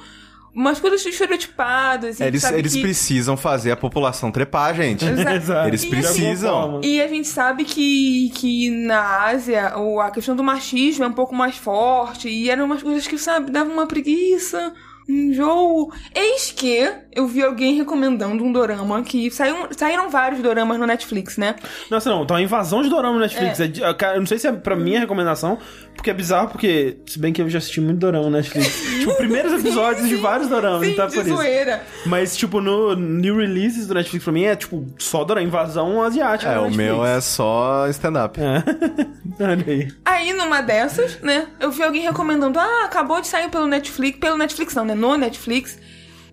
Umas coisas estereotipadas. E Eles, sabe eles que... precisam fazer a população trepar, gente. (laughs) Exato. Eles E precisam. E a gente sabe que, que na Ásia o- a questão do machismo é um pouco mais forte. E eram umas coisas que, sabe, davam uma preguiça, enjoo. Eis que eu vi alguém recomendando um dorama que saiu, saíram vários doramas no Netflix, né? Nossa, não, tá uma invasão de dorama no Netflix. É. É eu não sei se é pra minha recomendação, Porque é bizarro, porque, se bem que eu já assisti muito dorama na Netflix. (laughs) tipo, primeiros episódios de vários doramas, Sim, então de por isso. zoeira. Mas, tipo, no new releases do Netflix pra mim é, tipo, só dorama, invasão asiática. É, o Netflix. meu é só stand-up. É. (laughs) Olha aí. Aí, numa dessas, né, eu vi alguém recomendando, ah, acabou de sair pelo Netflix, pelo Netflix não, né, no Netflix,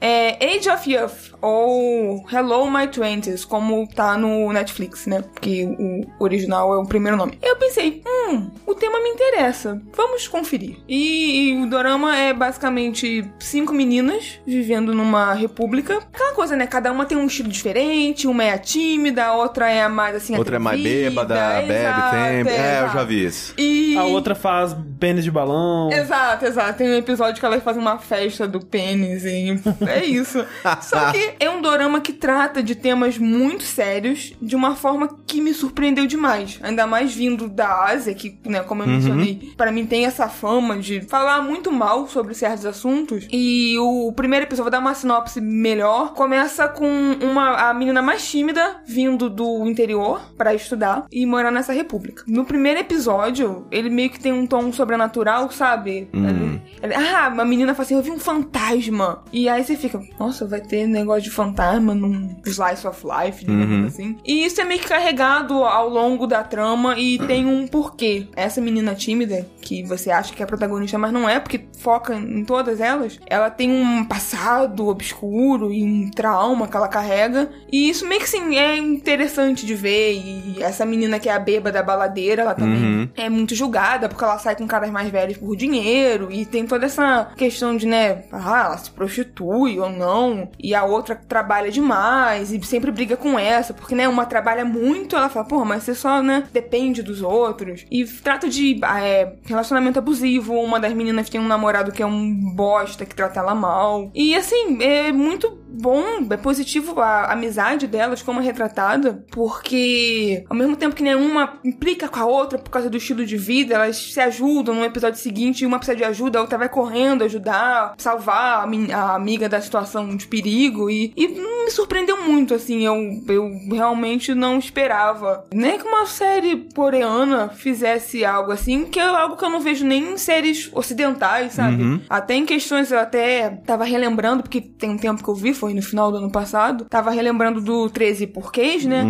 é Age of Youth, ou Hello My Twenties, como tá no Netflix, né, porque o original é o primeiro nome. Eu pensei, hum, o tema me interessa, vamos conferir. E, e o dorama é basicamente cinco meninas vivendo numa república. Aquela coisa, né, cada uma tem um estilo diferente, uma é a tímida, a outra é a mais, assim, Outra é mais bêbada, bebe tempo. É, eu já vi isso. E... A outra faz pênis de balão. Exato, exato. Tem um episódio que elas fazem uma festa do pênis e é isso. (laughs) Só que é um dorama que trata de temas muito sérios de uma forma que me surpreendeu demais. Ainda mais vindo da Ásia, que, né, como eu mencionei, pra mim tem essa fama de falar muito mal sobre certos assuntos. E o primeiro episódio, vou dar uma sinopse melhor, começa com uma a menina mais tímida vindo do interior pra estudar e morar nessa república. No primeiro episódio, ele meio que tem um tom sobrenatural, sabe? Ele- ele- ah, uma menina fala assim, eu vi um fantasma. E aí você fica, nossa, vai ter negócio de fantasma num slice of life, digamos assim. E isso é meio que carregado ao longo da trama e tem um porquê. Essa menina tímida, que você acha que é a protagonista, mas não é, porque foca em todas elas, ela tem um passado obscuro e um trauma que ela carrega. E isso meio que sim, é interessante de ver. E essa menina que é a beba da baladeira, ela também é muito julgada porque ela sai com caras mais velhos por dinheiro. E tem toda essa questão de, né, ah, ela se prostitui ou não. E a outra trabalha demais e sempre briga com essa, porque, né, uma trabalha muito, ela fala, porra, mas você só, né, depende dos outros. E trata de é, relacionamento abusivo. Uma das meninas tem um namorado que é um bosta, que trata ela mal. E, assim, é muito bom, é positivo a amizade delas, como é retratada, porque ao mesmo tempo que nenhuma implica com a outra por causa do estilo de vida, elas se ajudam no episódio seguinte, uma precisa de ajuda, a outra vai correndo ajudar, salvar a, a amiga da situação de perigo, e, e me surpreendeu muito, assim, eu, eu realmente não esperava. Nem que uma série coreana fizesse algo assim, que é algo que eu não vejo nem em séries ocidentais, sabe? Até em questões, eu até tava relembrando, porque tem um tempo que eu vi, foi no final do ano passado, tava relembrando do 13 Porquês, né?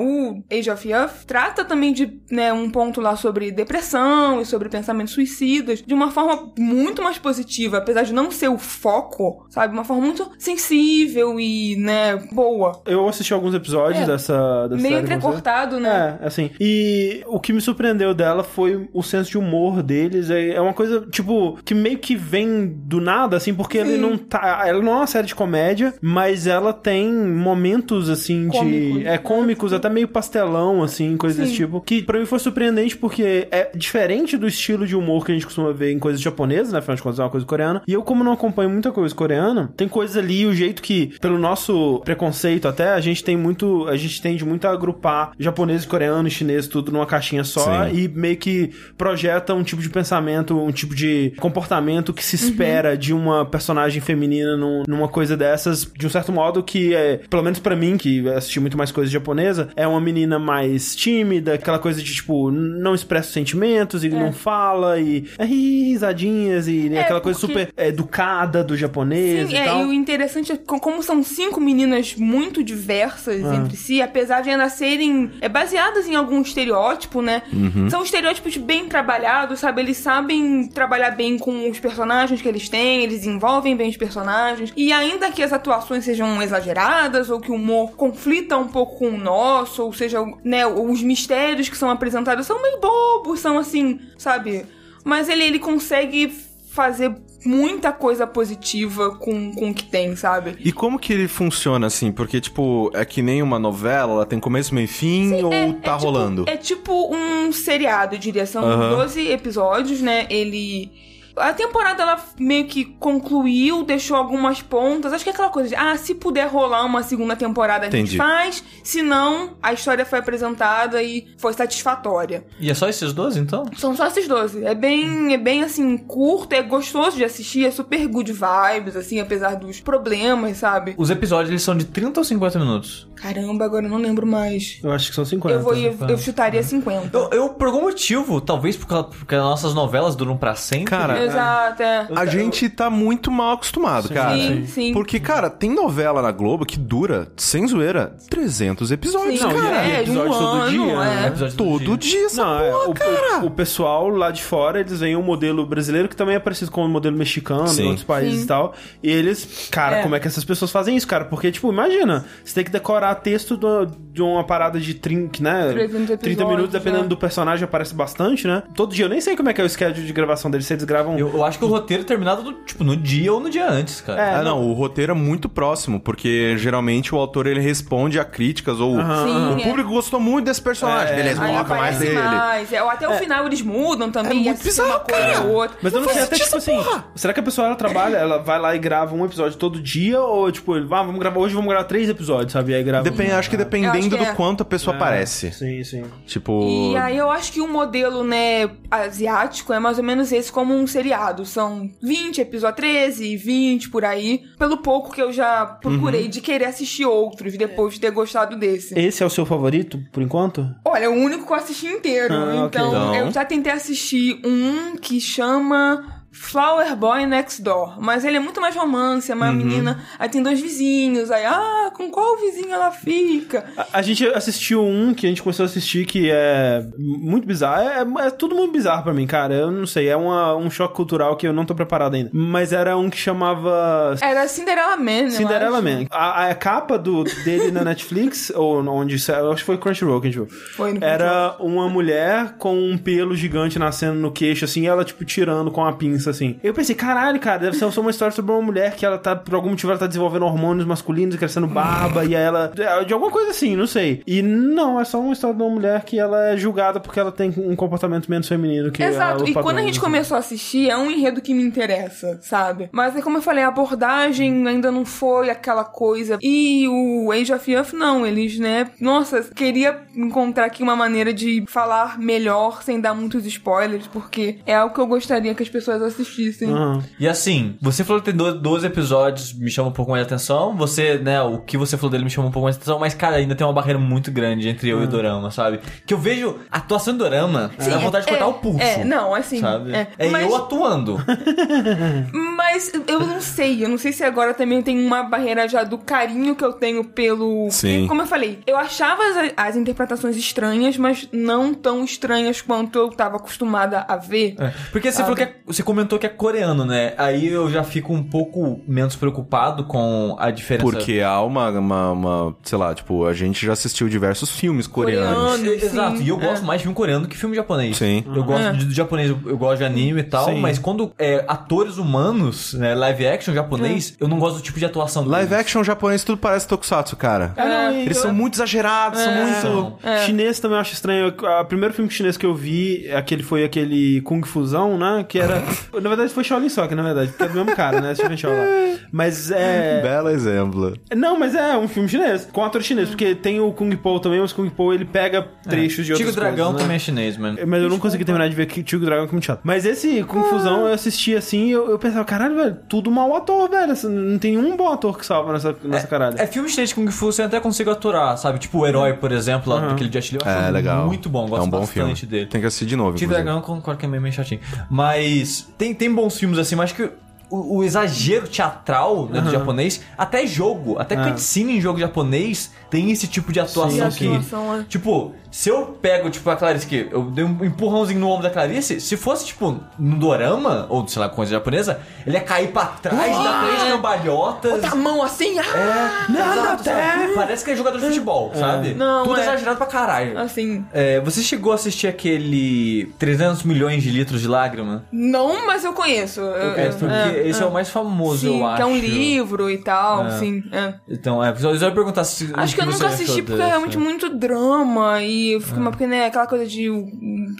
O Age of Youth trata também de né, um ponto lá sobre depressão e sobre pensamentos suicidas de uma forma muito mais positiva, apesar de não ser o foco, sabe? Uma forma muito sensível e, né, boa. Eu assisti alguns episódios É. dessa, dessa Meio série entrecortado, né? É, assim. E o que me surpreendeu dela foi o senso de humor deles. É é uma coisa, tipo, que meio que vem do nada, assim, porque ele não tá. Ela não é uma série de comédia, mas ela tem momentos, assim, Cômicos, de. É né? cômicos, até meio pastelão, assim, coisas desse tipo. Que pra mim foi surpreendente porque é diferente do estilo de humor que a gente costuma ver em coisas japonesas, né? Afinal de contas, é uma coisa coreana. E eu, como não acompanho muita coisa coreana, tem coisas ali, o jeito que, pelo nosso preconceito até, a gente tem muito. A gente tende muito a agrupar japonês, coreano e chinês tudo numa caixinha só Sim. e meio que projeta um tipo de pensamento, um tipo de comportamento que se espera de uma personagem feminina num- numa coisa dessas, de um certo modo que é, pelo menos pra mim, que assisti muito mais coisa japonesa, é uma menina mais tímida, aquela coisa de tipo, não expressa sentimentos e não fala e é risadinhas e É, aquela coisa porque- super educada do japonês Sim, e é, tal. e o interessante é co- como são cinco meninas muito diversas Ah. entre si, apesar de ainda serem é, baseadas em algum estereótipo, né? Uhum. São estereótipos bem trabalhados, sabe? Eles sabem trabalhar bem com os personagens que eles têm, eles desenvolvem bem os personagens. E ainda que as atuações sejam exageradas, ou que o humor conflita um pouco com o nosso, ou seja, né, os mistérios que são apresentados são meio bobos, são assim, sabe? Mas ele, ele consegue fazer muita coisa positiva com, com o que tem, sabe? E como que ele funciona assim? Porque, tipo, é que nem uma novela, ela tem começo, meio e fim, ou É- tá é tipo- rolando? é tipo um seriado, eu diria. São Aham. 12 episódios, né? Ele. A temporada ela meio que concluiu, deixou algumas pontas. Acho que é aquela coisa de, ah, se puder rolar uma segunda temporada, a Entendi. gente faz. Se não, a história foi apresentada e foi satisfatória. E é só esses 12, então? São só esses 12. É bem, é bem assim, curto, é gostoso de assistir, é super good vibes, assim, apesar dos problemas, sabe? Os episódios, eles são de 30 ou 50 minutos? Caramba, agora eu não lembro mais. Eu acho que são 50. Eu, vou, eu, eu chutaria 50. Eu, eu, por algum motivo, talvez porque, porque as nossas novelas duram pra sempre. Cara, Exato, é. A gente tá muito mal acostumado, cara. Sim, sim. Porque, cara, tem novela na Globo que dura, sem zoeira, 300 episódios, Sim, cara. é, de um episódio todo ano, dia, é. né? Episódio Todo dia, essa Não, é, porra, o, cara. o, o pessoal lá de fora, eles veem um modelo brasileiro que também é parecido com o modelo mexicano Sim. em outros países Sim. e tal. E eles, cara, É. como é que essas pessoas fazem isso, cara? Porque, tipo, imagina, você tem que decorar texto do- de uma parada de 30, né? 300 30 minutos, dependendo é. do personagem, aparece bastante, né? Todo dia, eu nem sei como é que é o schedule de gravação deles, se eles gravam... Eu, eu acho que o roteiro é terminado no, tipo, no dia ou no dia antes, cara. É, Ah, não, o roteiro é muito próximo, porque geralmente o autor ele responde a críticas ou Sim, o é. público gostou muito desse personagem, É, beleza, coloca mais dele. mais. É, ou até o final eles mudam também. É muito bizarro, uma coisa cara. ou outra. Mas eu não Não sei até, tipo assim, porra. será que a pessoa ela trabalha, ela vai lá e grava um episódio todo dia, ou tipo, ah, vamos gravar, hoje vamos gravar três episódios, sabe? E aí grava. Depende, acho que Eu acho dependendo que do é. quanto a pessoa aparece. Sim, sim. Tipo. E aí eu acho que o modelo, né, asiático é mais ou menos esse como um seriado. São 20 episódios, 13, 20 por aí. Pelo pouco que eu já procurei de querer assistir outros depois de ter gostado desse. Esse é o seu favorito, por enquanto? Olha, é o único que eu assisti inteiro. Ah, então, Então. eu já tentei assistir um que chama Flower Boy Next Door. Mas ele é muito mais romance, é uma Uhum. menina. Aí tem dois vizinhos. Aí, ah, com qual vizinho ela fica? A, a gente assistiu um que a gente começou a assistir que é muito bizarro. É, é tudo muito bizarro pra mim, cara. Eu não sei, é uma, um choque cultural que eu não tô preparado ainda. Mas era um que chamava Era Cinderella Man, Cinderella. Man. A, a capa do, dele na Netflix, (laughs) ou onde eu acho que foi Crunchyroll que a gente viu. Foi no Era uma mulher com um pelo gigante nascendo no queixo, assim, e ela, tipo, tirando com a pinça, assim. Eu pensei, caralho, cara, deve ser só uma história sobre uma mulher que ela tá, por algum motivo, ela tá desenvolvendo hormônios masculinos, crescendo barba, e aí ela. De alguma coisa assim, não sei. E não, é só uma história de uma mulher que ela é julgada porque ela tem um comportamento menos feminino que Exato, a, e quando a gente assim. começou a assistir, é um enredo que me interessa, sabe? Mas é como eu falei, a abordagem ainda não foi aquela coisa. E o Age of Youth, não, eles, né? Nossa, queria encontrar aqui uma maneira de falar melhor sem dar muitos spoilers, porque é algo que eu gostaria que as pessoas assistissem. Aham. E assim, você falou que tem do- 12 episódios, me chama um pouco mais de atenção. Você, né, o que você falou dele me chama um pouco mais de atenção, mas, cara, ainda tem uma barreira muito grande entre eu e o Dorama, sabe? Que eu vejo a atuação do Dorama, dá vontade de cortar é, o pulso. É, não, assim. Sabe? É, É, mas, eu atuando. (laughs) mas eu não sei, eu não sei se agora também tem uma barreira já do carinho que eu tenho pelo. Sim. Como eu falei, eu achava as, as interpretações estranhas, mas não tão estranhas quanto eu tava acostumada a ver. É, Porque você falou que é- você comentou que é coreano, né? Aí eu já fico um pouco menos preocupado com a diferença. Porque há uma, uma, uma- sei lá, tipo, a gente já assistiu diversos filmes coreanos. Coreano. É, Exato, sim, e eu é. gosto mais de filme coreano que filme japonês. Sim. Eu gosto É. de, do japonês, eu, gosto de anime e tal, Sim. mas quando é atores humanos, né, live action japonês, eu não gosto do tipo de atuação Live deles. action japonês tudo parece tokusatsu, cara. É, não, Eles eu- são muito exagerados, são muito. São. Chinês também eu acho estranho. O primeiro filme chinês que eu vi, aquele foi aquele Kung Fusão, né? Que era. (laughs) na verdade foi Shaolin Soccer, na verdade, porque é do mesmo cara, né? Stephen Chow lá. Mas é. Belo exemplo. Não, mas é um filme chinês, com ator chinês, porque tem o Kung Po também, mas o Kung Po ele pega trechos de Tigo outras Dragão coisas, né? também é chinês, mano. Mas eu não consegui terminar de ver que Tigo Dragão que é muito chato. Mas esse Confusão eu assisti assim e eu, eu pensava, caralho, velho, tudo mau ator, velho. Não tem um bom ator que salva nessa, nessa caralho. É filme chinês de Kung Fu, você até consigo aturar, sabe? Tipo o Herói, por exemplo, lá daquele Jet Li, eu acho É, legal. muito bom, é gosto um bom bastante filme. dele. Tem que assistir de novo, Tigre inclusive. Dragão, eu concordo que é meio, meio chatinho. Mas tem, tem bons filmes assim, mas acho que o, o exagero teatral né, do japonês, até jogo, até cutscene em jogo japonês, tem esse tipo de atuação Sim, que. atuação, é. Tipo, se eu pego, tipo, a Clarice, que eu dei um empurrãozinho no ombro da Clarice, se fosse, tipo, no dorama, ou sei lá, coisa japonesa, ele ia cair pra trás, dar três cambalhotas. Bota a mão assim, ah! É, nada até. Parece que é jogador de futebol, sabe? Não, Tudo é. exagerado pra caralho. Assim. É, você chegou a assistir aquele 300 milhões de litros de lágrima? Não, mas eu conheço. Eu- É, porque esse é o mais famoso, Sim, eu acho. que é um livro e tal, É. sim. É. Então, é, eu ia perguntar se. Acho que eu nunca assisti porque é realmente muito drama e eu fico, mas porque né, aquela coisa de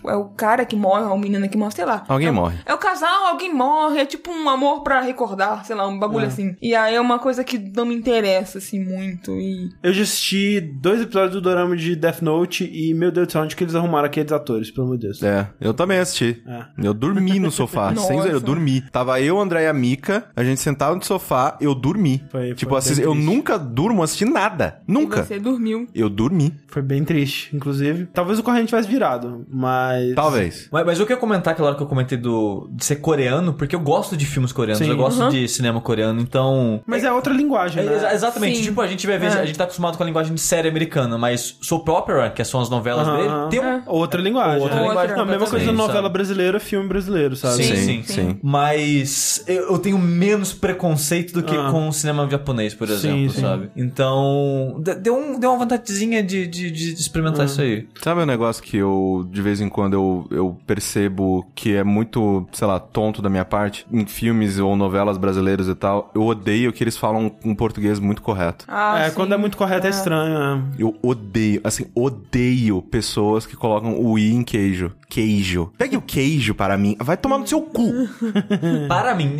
é o cara que morre, ou a menina que morre, sei lá. Alguém É morre. É o casal, alguém morre, é tipo um amor pra recordar, sei lá, um bagulho assim. E aí é uma coisa que não me interessa, assim, muito. E. Eu já assisti dois episódios do dorama de Death Note e, meu Deus do céu, onde que eles arrumaram aqueles atores, pelo amor de Deus. É, eu também assisti. É. Eu dormi no sofá. (laughs) Sem zoeira, eu dormi. Tava eu, André e a Mika, a gente sentado no sofá, eu dormi. Foi- tipo, foi assis- bem eu nunca durmo assistindo nada. Nunca. Você dormiu. Eu dormi. Foi bem triste, inclusive. Talvez o corrente tivesse virado, mas. Talvez. Mas, mas eu queria comentar aquela hora que eu comentei do, de ser coreano, porque eu gosto de filmes coreanos, Sim. eu gosto Uhum. de cinema coreano, então. Mas é outra linguagem, É, né? exa- exatamente, Sim. tipo, a gente vai ver, É. a gente tá acostumado com a linguagem de série americana, mas soap opera, que são as novelas Aham, dele, tem um, É. Outra linguagem. Outra né? linguagem Não, a mesma coisa novela sabe? brasileira, filme brasileiro, sabe? Sim, Sim, sim, sim. Mas eu, eu tenho menos preconceito do que Ah. com o cinema japonês, por exemplo, sim. sabe? Então, de- deu, um, deu uma vontadezinha de, de, de experimentar isso aí. Sabe um negócio que eu, de vez em quando, eu, eu percebo que é muito, sei lá, tonto da minha parte? Em filmes ou novelas brasileiras e tal, eu odeio que eles falam um português muito correto. Ah, É, sim. quando é muito correto é, estranho, né? Eu odeio, assim, odeio pessoas que colocam o i em queijo. Queijo. Pegue o queijo para mim. Vai tomar no seu cu. (laughs) Para mim,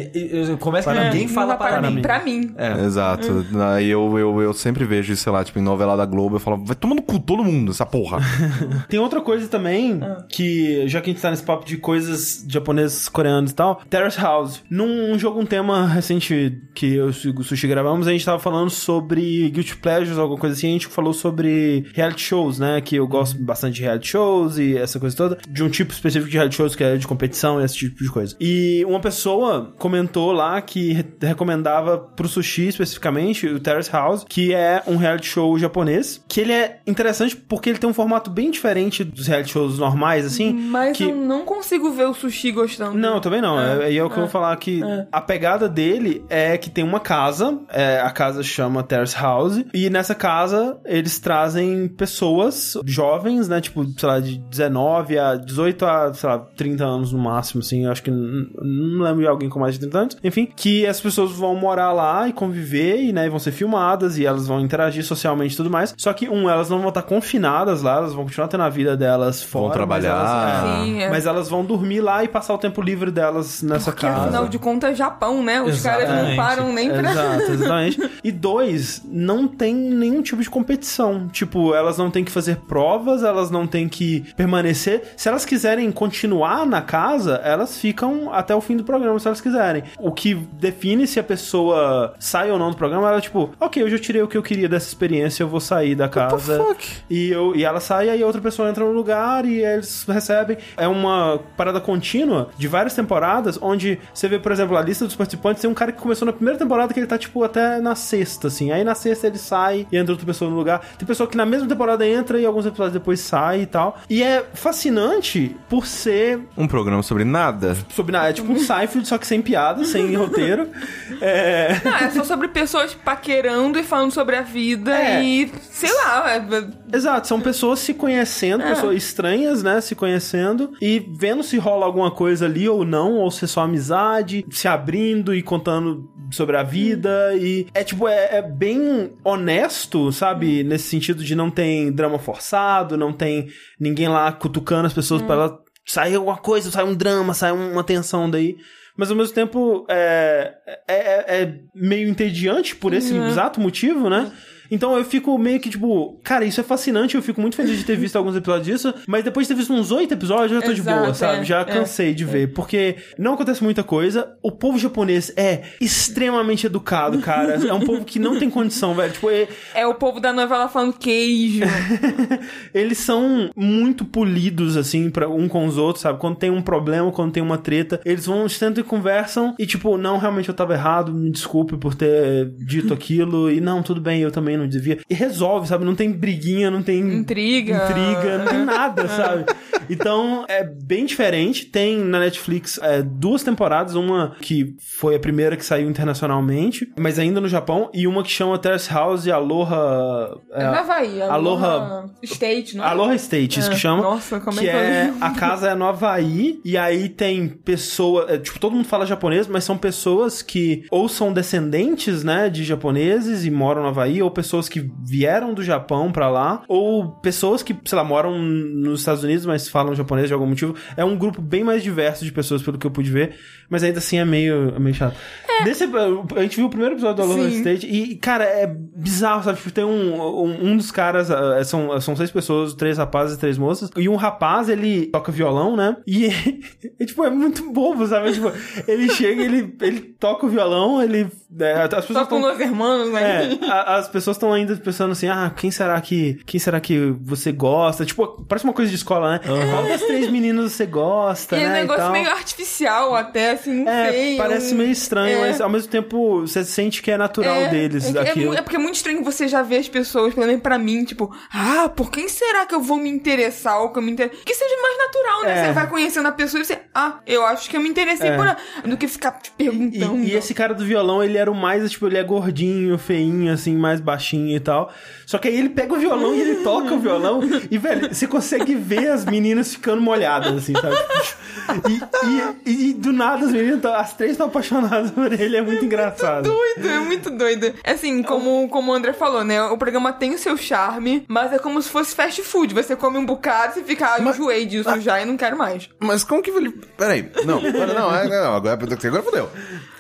começa que Para ninguém fala vai para, mim. Pra mim. É. Exato. Aí eu, eu, eu sempre vejo isso, sei lá, tipo, em novela da Globo, eu falo, vai tomar no cu todo mundo, essa porra. (laughs) Tem outra coisa também, que já que a gente tá nesse papo de coisas japonesas, coreanas e tal, Terrace House. Num jogo, um tema recente que eu e o Sushi gravamos, a gente tava falando sobre Guilty Pleasures, alguma coisa assim, a gente falou sobre reality shows, né? Que eu gosto bastante de reality shows e essa coisa toda, de um tipo específico de reality shows que é de competição e esse tipo de coisa. E uma pessoa comentou lá que re- recomendava pro Sushi especificamente o Terrace House, que é um reality show japonês, que ele é interessante porque ele tem um formato bem diferente dos reality shows normais, assim. Mas que... eu não consigo ver o sushi gostando. Não, também não. É, e é o que eu é, vou falar que a pegada dele é que tem uma casa, é, a casa chama Terrace House, e nessa casa eles trazem pessoas jovens, né? Tipo, sei lá, de 19 a 18 a, sei lá, 30 anos no máximo, assim. Eu acho que não lembro de alguém com mais de 30 anos. Enfim, que as pessoas vão morar lá e conviver, e, né, vão ser filmadas, e elas vão interagir socialmente e tudo mais. Só que, um, elas não vão estar confinadas lá, elas vão continuar tendo a vida delas fora. mas trabalhar. elas- é, Sim, é. mas elas vão dormir lá e passar o tempo livre delas nessa Porque casa. afinal de contas é Japão, né? Os caras não Exatamente. param nem pra. Exato, exatamente. (laughs) E dois, não tem nenhum tipo de competição. Tipo, elas não têm que fazer provas, elas não têm que permanecer. Se elas quiserem continuar na casa, elas ficam até o fim do programa, se elas quiserem. O que define se a pessoa sai ou não do programa, ela, tipo, ok, eu já tirei o que eu queria dessa experiência, eu vou sair da casa. fuck? E, eu, e ela sai, aí outra pessoa entra no lugar e eles recebem. É uma parada contínua de várias temporadas, onde você vê, por exemplo, a lista dos participantes, tem um cara que começou na primeira temporada que ele tá, tipo, até na sexta, assim. Aí na sexta ele sai e entra outra pessoa no lugar. Tem pessoa que na mesma temporada entra e alguns episódios depois sai e tal. E é fascinante por ser Um programa sobre nada. sobre nada. É tipo um Seinfeld, só que sem piada, sem (laughs) roteiro. É. Não, é só sobre pessoas paquerando e falando sobre a vida É. e. sei lá. é- Exato, são pessoas se conhecendo, pessoas estranhas, né? Se conhecendo e vendo se rola alguma coisa ali ou não, ou se é só amizade, se abrindo e contando sobre a vida. E é tipo, é, é bem honesto, sabe? Nesse sentido de não tem drama forçado, não tem ninguém lá cutucando as pessoas pra ela sair alguma coisa, sai um drama, sai uma tensão daí. Mas ao mesmo tempo é, é, é- é meio entediante por esse exato motivo, né? Então eu fico meio que tipo, cara, isso é fascinante, eu fico muito feliz de ter visto alguns episódios disso, mas depois de ter visto uns oito episódios, eu já tô de Exato, boa, sabe? é, já é, cansei de ver, porque não acontece muita coisa. O povo japonês é extremamente educado, cara. (laughs) É um povo que não tem condição, velho. Tipo, é- É o povo da novela falando queijo. (laughs) eles são muito polidos, assim, para um com os outros, sabe? Quando tem um problema, quando tem uma treta, eles vão, sentam e conversam e, tipo, não, realmente eu tava errado, me desculpe por ter dito aquilo, e não, tudo bem, eu também não devia. E resolve, sabe? Não tem briguinha, não tem. Intriga. Intriga, não tem (laughs) nada, sabe? Então, é bem diferente. Tem na Netflix é, duas temporadas, uma que foi a primeira que saiu internacionalmente, mas ainda no Japão, e uma que chama Terrace House e Aloha. É no Havaí. Aloha Aloha. State, não é? Aloha State, isso É. que chama. Nossa, como é que que eu é a casa é no Havaí e aí tem pessoas, é, tipo, todo mundo fala japonês, mas são pessoas que ou são descendentes, né, de japoneses e moram no Havaí, ou pessoas que vieram do Japão pra lá, ou pessoas que, sei lá, moram nos Estados Unidos, mas falam japonês de algum motivo. É um grupo bem mais diverso de pessoas, pelo que eu pude ver, mas ainda assim é meio, é meio chato. Nesse, a gente viu o primeiro episódio do Sim. State e, cara, é bizarro, sabe? Tipo, tem um, um, um dos caras, ah, são, são seis pessoas, três rapazes e três moças, e um rapaz, ele toca violão, né? E, (laughs) e, tipo, é muito bobo, sabe? Tipo, ele chega, ele, ele toca o violão, ele... é, as pessoas Só com tão- Los Hermanos, né? é, a- as pessoas estão ainda pensando assim, ah, quem será que quem será que você gosta? Tipo, parece uma coisa de escola, né? Qual das três meninas você gosta, E é um né? negócio tal. meio artificial até, assim, não É, sei. parece um- meio estranho, É. mas ao mesmo tempo você sente que é natural É, deles é, que- é aquilo. é porque é muito estranho você já ver as pessoas, pelo menos pra mim, tipo, ah, por quem será que eu vou me interessar ou que eu me interesso? Que seja mais natural, né? É. Você vai conhecendo a pessoa e você, ah, eu acho que eu me interessei É. por ela. Do que ficar te E, perguntando. e esse cara do violão, ele era o mais, tipo, ele é gordinho, feinho, assim, mais baixinho e tal. Só que aí ele pega o violão e ele toca o violão e, velho, você consegue ver as meninas ficando molhadas, assim, sabe? E, e- e do nada as meninas, tão- as três estão apaixonadas por ele, é muito engraçado. Doido, é muito doido. Assim, como, como o André falou, né? O programa tem o seu charme, mas é como se fosse fast food. Você come um bocado e fica, ah, eu enjoei disso já e não quero mais. Mas como que ele. Peraí. Não, pera, não, é- não, agora, agora fodeu.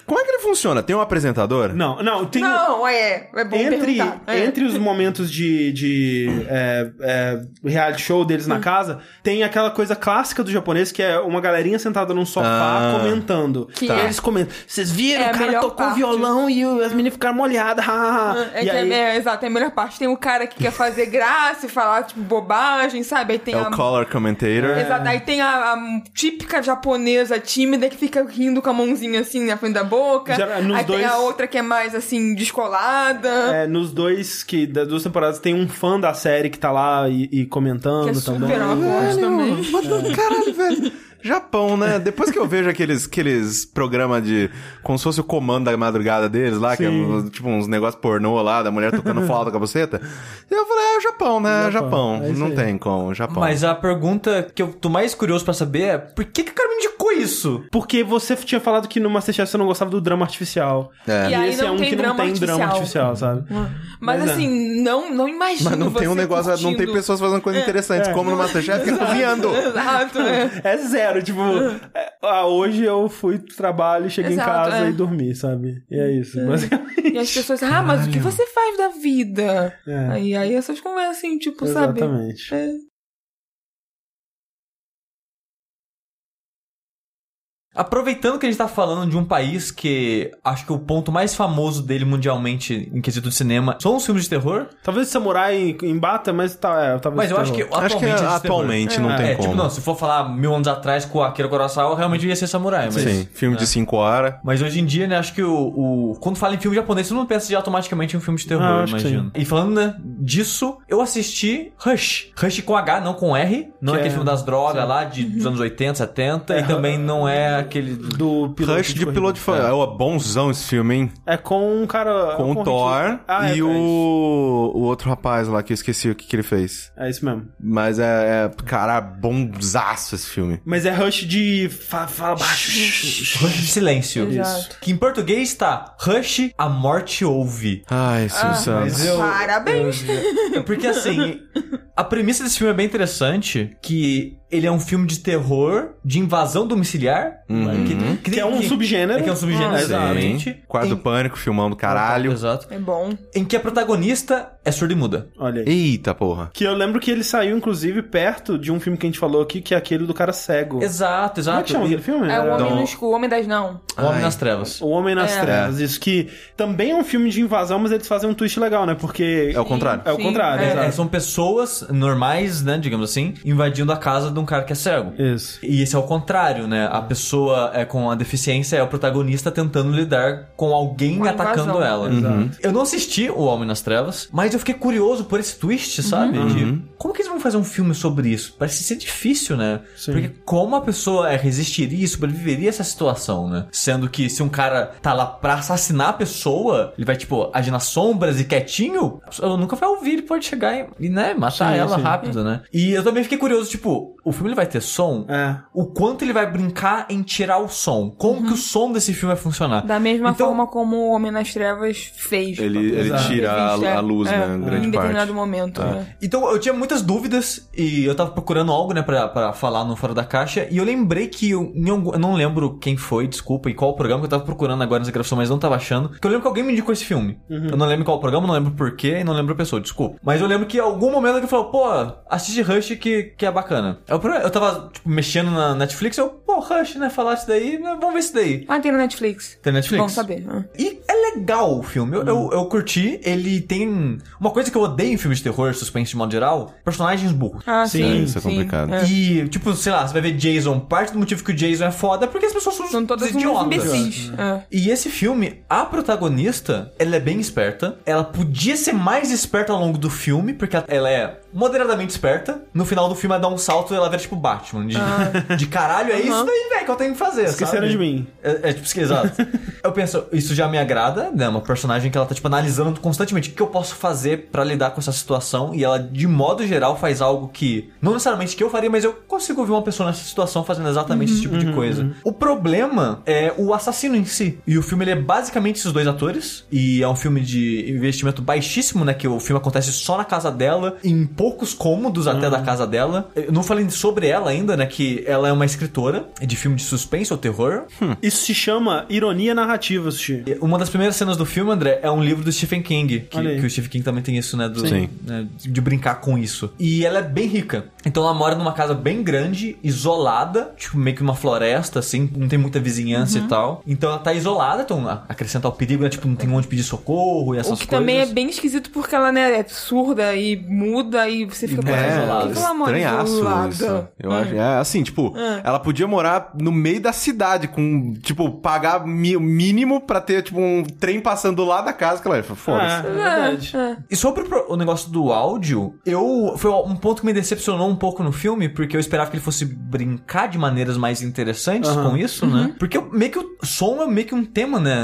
Como é que ele funciona? Tem um apresentador? Não, não, tem... Não, é. É bom Entre, perguntar. É. entre os momentos de, de é, é, reality show deles Hum. na casa, tem aquela coisa clássica do japonês que é uma galerinha sentada num sofá Ah. comentando. Que E é- eles comentam. Vocês viram? É o cara tocou parte. violão e as meninas ficaram molhadas. ha, ha, ha." É, e aí, é, é, exato, é a melhor parte. Tem o cara que quer fazer graça e falar, tipo, bobagem, sabe? Aí tem É a. o color commentator. Exato, aí tem a, a típica japonesa tímida que fica rindo com a mãozinha assim na frente da boca. Já- nos aí tem dois- a outra que é mais assim, descolada. é, nos dois que das duas temporadas tem um fã da série que tá lá e, e comentando Que é super também. awkward também. Mas, Caralho, velho. Japão, né? Depois que eu vejo aqueles, aqueles programas de. Como se fosse o comando da madrugada deles lá, que é Sim. tipo uns negócios pornô lá, da mulher tocando flauta com a buceta. Eu falei, é o Japão, né? Japão, Japão. é Não aí. tem como, Japão. Mas a pergunta que eu tô mais curioso pra saber é por que, que o cara me indicou isso? Porque você tinha falado que no Masterchef você não gostava do drama artificial. É. E E aí esse é não um tem que não drama tem drama artificial. artificial, sabe? Mas, Mas é. assim, não, não imagino Mas não tem um negócio, não tem curtindo. pessoas fazendo coisas interessantes, como no Masterchef, que é cozinhando. Exato, é. É zero, tipo, é, ah, hoje eu fui pro trabalho, cheguei Exato, em casa é. e dormi, sabe? E é isso. Basicamente. E as pessoas, ah, mas o que você faz da vida? É. Aí, aí essas conversas assim, tipo, sabe? Exatamente. Aproveitando que a gente tá falando de um país que acho que o ponto mais famoso dele mundialmente em quesito de cinema são os filmes de terror. Talvez Samurai embata, mas tá, é, talvez Mas eu acho que terror. Acho que atualmente, é de atualmente não tem é, como. tipo, não, se for falar mil anos atrás com Akira Kurosawa, realmente ia ser samurai. Mas, Sim, filme de 5 horas. Mas hoje em dia, né, acho que o, o- Quando fala em filme japonês, você não pensa de automaticamente em um filme de terror, Ah, imagino. E falando, né, disso, eu assisti Rush. Rush com H, não com R. Não Que é aquele é- filme das drogas lá, de, dos anos 80, 70. e também não é aquele... do piloto Rush de corrida. piloto de fã. É, ó, bonzão esse filme, hein? É com um cara. Com o um Thor Hitler. Ah, é, e é o, o outro rapaz lá que eu esqueci o que, que ele fez. É isso mesmo. Mas é, é cara, bonzaço esse filme. Mas é Rush de. Fa fala baixo. Rush de silêncio. Exato. Que em português tá Rush, a morte ouve. Ai, Silvio mas eu- Parabéns! É Porque assim, a premissa desse filme é bem interessante, que ele é um filme de terror, de invasão domiciliar, que, Que é um subgênero. É que é um subgênero, Ah, exatamente. Quarto do Em- Pânico, filmão do caralho. Exato. É bom. Em que a protagonista é surda e muda. Olha aí. Eita porra. Que eu lembro que ele saiu, inclusive, perto de um filme que a gente falou aqui, que é aquele do cara cego. Exato, Como é exato. que chama aquele filme? É o Homem Então- no Escuro, o Homem das Não. O Homem Ai. nas Trevas. O Homem nas É. Trevas, isso que também é um filme de invasão, mas eles fazem um twist legal, né? Porque. É o contrário. É o Sim, contrário, é. É, exato. são pessoas normais, né, digamos assim, invadindo a casa de um cara que é cego. Isso. E esse é o contrário, né? A pessoa é com a deficiência é o protagonista tentando lidar com alguém Uma atacando invasão. ela. Exato. Eu não assisti O Homem nas Trevas, mas eu fiquei curioso por esse twist, sabe? De como que eles vão fazer um filme sobre isso? Parece ser difícil, né? Sim. Porque como a pessoa é, resistiria, sobreviveria a essa situação, né? Sendo que se um cara tá lá pra assassinar a pessoa, ele vai, tipo, agir nas sombras e quietinho, eu nunca vai ouvir, ele pode chegar e, e, né, matar Sim, ela sim. rápido, né? E eu também fiquei curioso, tipo, o filme ele vai ter som? É. O quanto ele vai brincar em tirar o som? Como que o som desse filme vai funcionar? Da mesma Então- forma como o Homem nas Trevas fez. Ele, ele tira a, a luz, É, né? Em Grande determinado parte. momento, né? Então eu tinha muitas dúvidas e eu tava procurando algo, né, pra, pra falar no Fora da Caixa. E eu lembrei que eu, em algum- eu não lembro quem foi, desculpa, e qual programa que eu tava procurando agora nessa gravação, mas não tava achando. Que eu lembro que alguém me indicou esse filme. Eu não lembro qual programa, não lembro porquê e não lembro a pessoa, desculpa. Mas eu lembro que em algum momento alguém falou, pô, assiste Rush que, que é bacana. Eu, eu tava, tipo, mexendo na Netflix, eu, pô, Rush, né, falar isso daí, né, vamos ver isso daí. Ah, tem no Netflix. Tem Netflix? Bom saber. ah. E é legal o filme. Eu, eu, eu curti. Ele tem. Uma coisa que eu odeio em filmes de terror, suspense de modo geral: personagens burros. Ah, Sim, sim. isso é sim. complicado. É. E, tipo, sei lá, você vai ver Jason. Parte do motivo que o Jason é foda é porque as pessoas são, São todas idiotas. imbecis. É. E esse filme, a protagonista, ela é bem esperta. Ela podia ser mais esperta ao longo do filme, porque ela é moderadamente esperta. No final do filme, ela dá um salto ela vira tipo Batman. De, de caralho, é isso daí, velho, que eu tenho que fazer. Esqueceram sabe? de mim. É, é tipo, exato. eu penso, isso já me agrada, né? Uma personagem que ela tá, tipo, analisando constantemente o que eu posso fazer pra lidar com essa situação. E ela, de modo geral, faz algo que, não necessariamente que eu faria, mas eu consigo ver uma pessoa nessa situação fazendo exatamente esse tipo de coisa. O problema é o assassino em si. E o filme, ele é basicamente esses dois atores. E é um filme de investimento baixíssimo, né? Que o filme acontece só na casa dela, em poucos cômodos até da casa dela. Eu não falei sobre ela ainda, né? Que ela é uma escritora de filme de suspense ou terror. Isso se chama ironia narrativa, Sushi. Uma das primeiras cenas do filme, André, é um livro do Stephen King. Que, que o Stephen King também tem isso, né? Do, Sim. né, de brincar com isso. E ela é bem rica. Então ela mora numa casa bem grande, isolada, tipo, meio que uma floresta, assim, não tem muita vizinhança Uhum. e tal. Então ela tá isolada, então a- acrescenta o perigo, né? Tipo, não tem onde pedir socorro e essas O que coisas. também é bem esquisito porque ela, né, é surda e muda e você fica É, mora estranhaço isolada? isso. Eu acho, é assim, tipo, ela podia morar no meio da cidade com, tipo, pagar mi- o mínimo pra ter, tipo, um trem passando do lado da casa que ela é. Foda-se. É, é verdade. E sobre o, pro- o negócio do áudio, eu foi um ponto que me decepcionou um pouco no filme, porque eu esperava que ele fosse brincar de maneiras mais interessantes Aham. com isso, né? Porque eu- meio que o som é meio que um tema, né,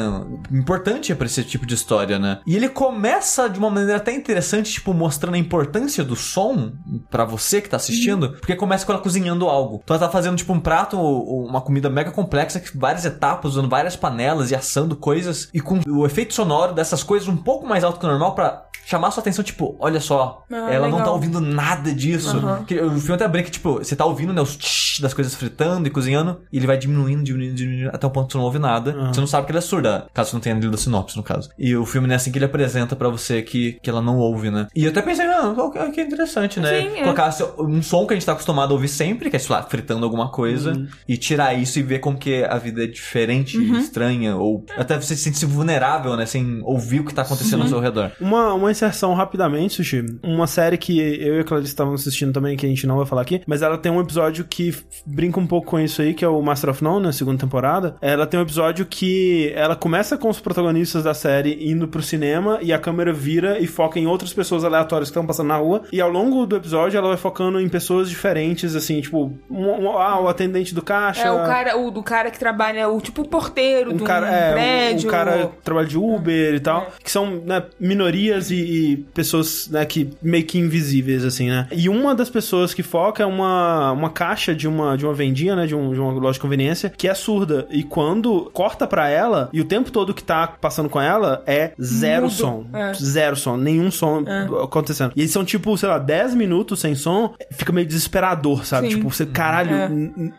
importante pra esse tipo de história, né? E ele começa de uma maneira até interessante, tipo mostrando a importância do som pra você que tá assistindo, porque começa com ela cozinhando algo. Então ela tá fazendo tipo um prato, ou uma comida mega complexa, que várias etapas, usando várias panelas e assando coisas e com o efeito sonoro dessas coisas um pouco mais alto que o normal pra chamar sua atenção, tipo, olha só, Ah, ela não tá legal. ouvindo nada disso. Que o filme até brinca, tipo, você tá ouvindo, né, os tsh das coisas fritando e cozinhando, e ele vai diminuindo, diminuindo, diminuindo, até o ponto que você não ouve nada. Aham. Você não sabe que ela é surda, caso você não tenha lido a sinopse, no caso. E o filme, né, assim que ele apresenta pra você que, que ela não ouve, né. E eu até pensei, ah, que interessante, né. Sim, é. Colocar seu- um som que a gente tá acostumado a ouvir sempre, que é, sei lá, fritando alguma coisa, Uhum. e tirar isso e ver como que a vida é diferente, Uhum. estranha, ou até você se sentir vulnerável, né, sem ouvir o que tá acontecendo ao seu redor. Uma, uma inserção rapidamente, Sushi. Uma série que eu e a Clarice estávamos assistindo também, que a gente não vai falar aqui, mas ela tem um episódio que brinca um pouco com isso aí, que é o Master of None, na segunda temporada. Ela tem um episódio que ela começa com os protagonistas da série indo pro cinema e a câmera vira e foca em outras pessoas aleatórias que estão passando na rua. E ao longo do episódio ela vai focando em pessoas diferentes, assim, tipo, um, um- ah, o atendente do caixa. É o cara, o do cara que trabalha, o tipo porteiro um um cara, é, um- prédio. um cara que trabalha de Uber e tal, É. que são né, minorias e, e pessoas né, que meio que invisíveis, assim, né? E uma das pessoas que foca é uma, uma caixa de uma, de uma vendinha, né? De, um, de uma loja de conveniência, que é surda. E quando corta pra ela, e o tempo todo que tá passando com ela é zero Mudo. som. É. Zero som, nenhum som acontecendo. E eles são tipo, sei lá, 10 minutos sem som, fica meio desesperador, sabe? Sim. Tipo, você, caralho, É.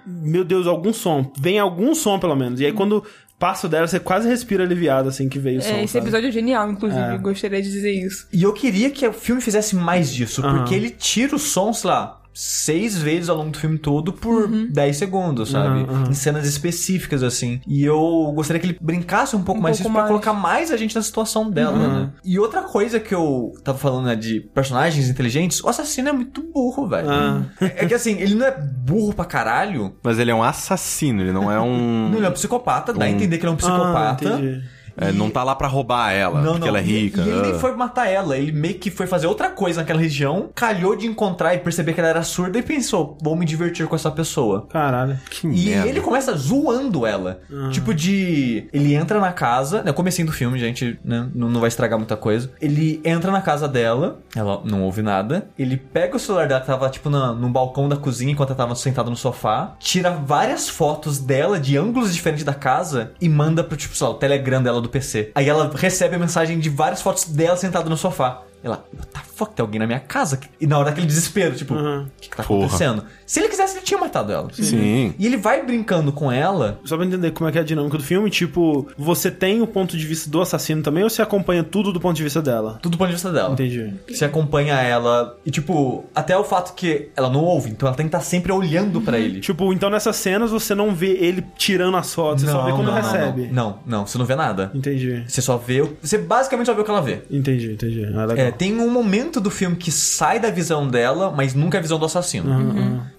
meu Deus, algum som. Vem algum som, pelo menos. E aí, quando passa dela, você quase respira aliviado, assim, que veio o som. É, esse sabe? episódio é genial, inclusive, É. gostaria de dizer isso. E eu queria que o filme fizesse mais disso, Aham. porque ele tira o som, sei lá, seis vezes ao longo do filme todo por Uhum. 10 segundos, sabe? Aham, aham. Em cenas específicas, assim. E eu gostaria que ele brincasse um pouco Um mais pouco disso pra mais. colocar mais a gente na situação dela, Uhum. né? E outra coisa que eu tava falando, né, de personagens inteligentes, o assassino é muito burro, velho. Ah. É que assim, ele não é burro pra caralho. Mas ele é um assassino, ele não é um. Não, ele é um psicopata, dá a entender que ele é um psicopata. Ah, entendi. É, não tá lá pra roubar ela, porque ela é rica. E, e ele nem ah. foi matar ela, ele meio que foi fazer outra coisa naquela região, calhou de encontrar e perceber que ela era surda e pensou, vou me divertir com essa pessoa. Caralho. Que E merda. ele começa zoando ela. Tipo de. Ele entra na casa. Né, comecinho do filme, gente, né? Não, não vai estragar muita coisa. Ele entra na casa dela, ela não ouve nada. Ele pega o celular dela, que tava, tipo, na, no balcão da cozinha, enquanto ela tava sentada no sofá. Tira várias fotos dela de ângulos diferentes da casa e manda pro, tipo, sei lá, o Telegram dela do PC. Aí ela recebe a mensagem de várias fotos dela sentada no sofá. Ela, what the fuck, tem alguém na minha casa? E na hora daquele desespero, tipo, o que, que tá Porra. acontecendo? Se ele quisesse, ele tinha matado ela. Sim. E ele vai brincando com ela. Só pra entender como é que é a dinâmica do filme, tipo, você tem o ponto de vista do assassino também ou você acompanha tudo do ponto de vista dela? Tudo do ponto de vista dela. Entendi. Você acompanha ela. E, tipo, até o fato que ela não ouve, então ela tem que estar sempre olhando pra ele. Tipo, então nessas cenas você não vê ele tirando as fotos, você só vê quando recebe. Não, não, você não vê nada. Entendi. Você só vê. o- Você basicamente só vê o que ela vê. Entendi, entendi. Ah, legal. É, tem um momento do filme que sai da visão dela, mas nunca é a visão do assassino.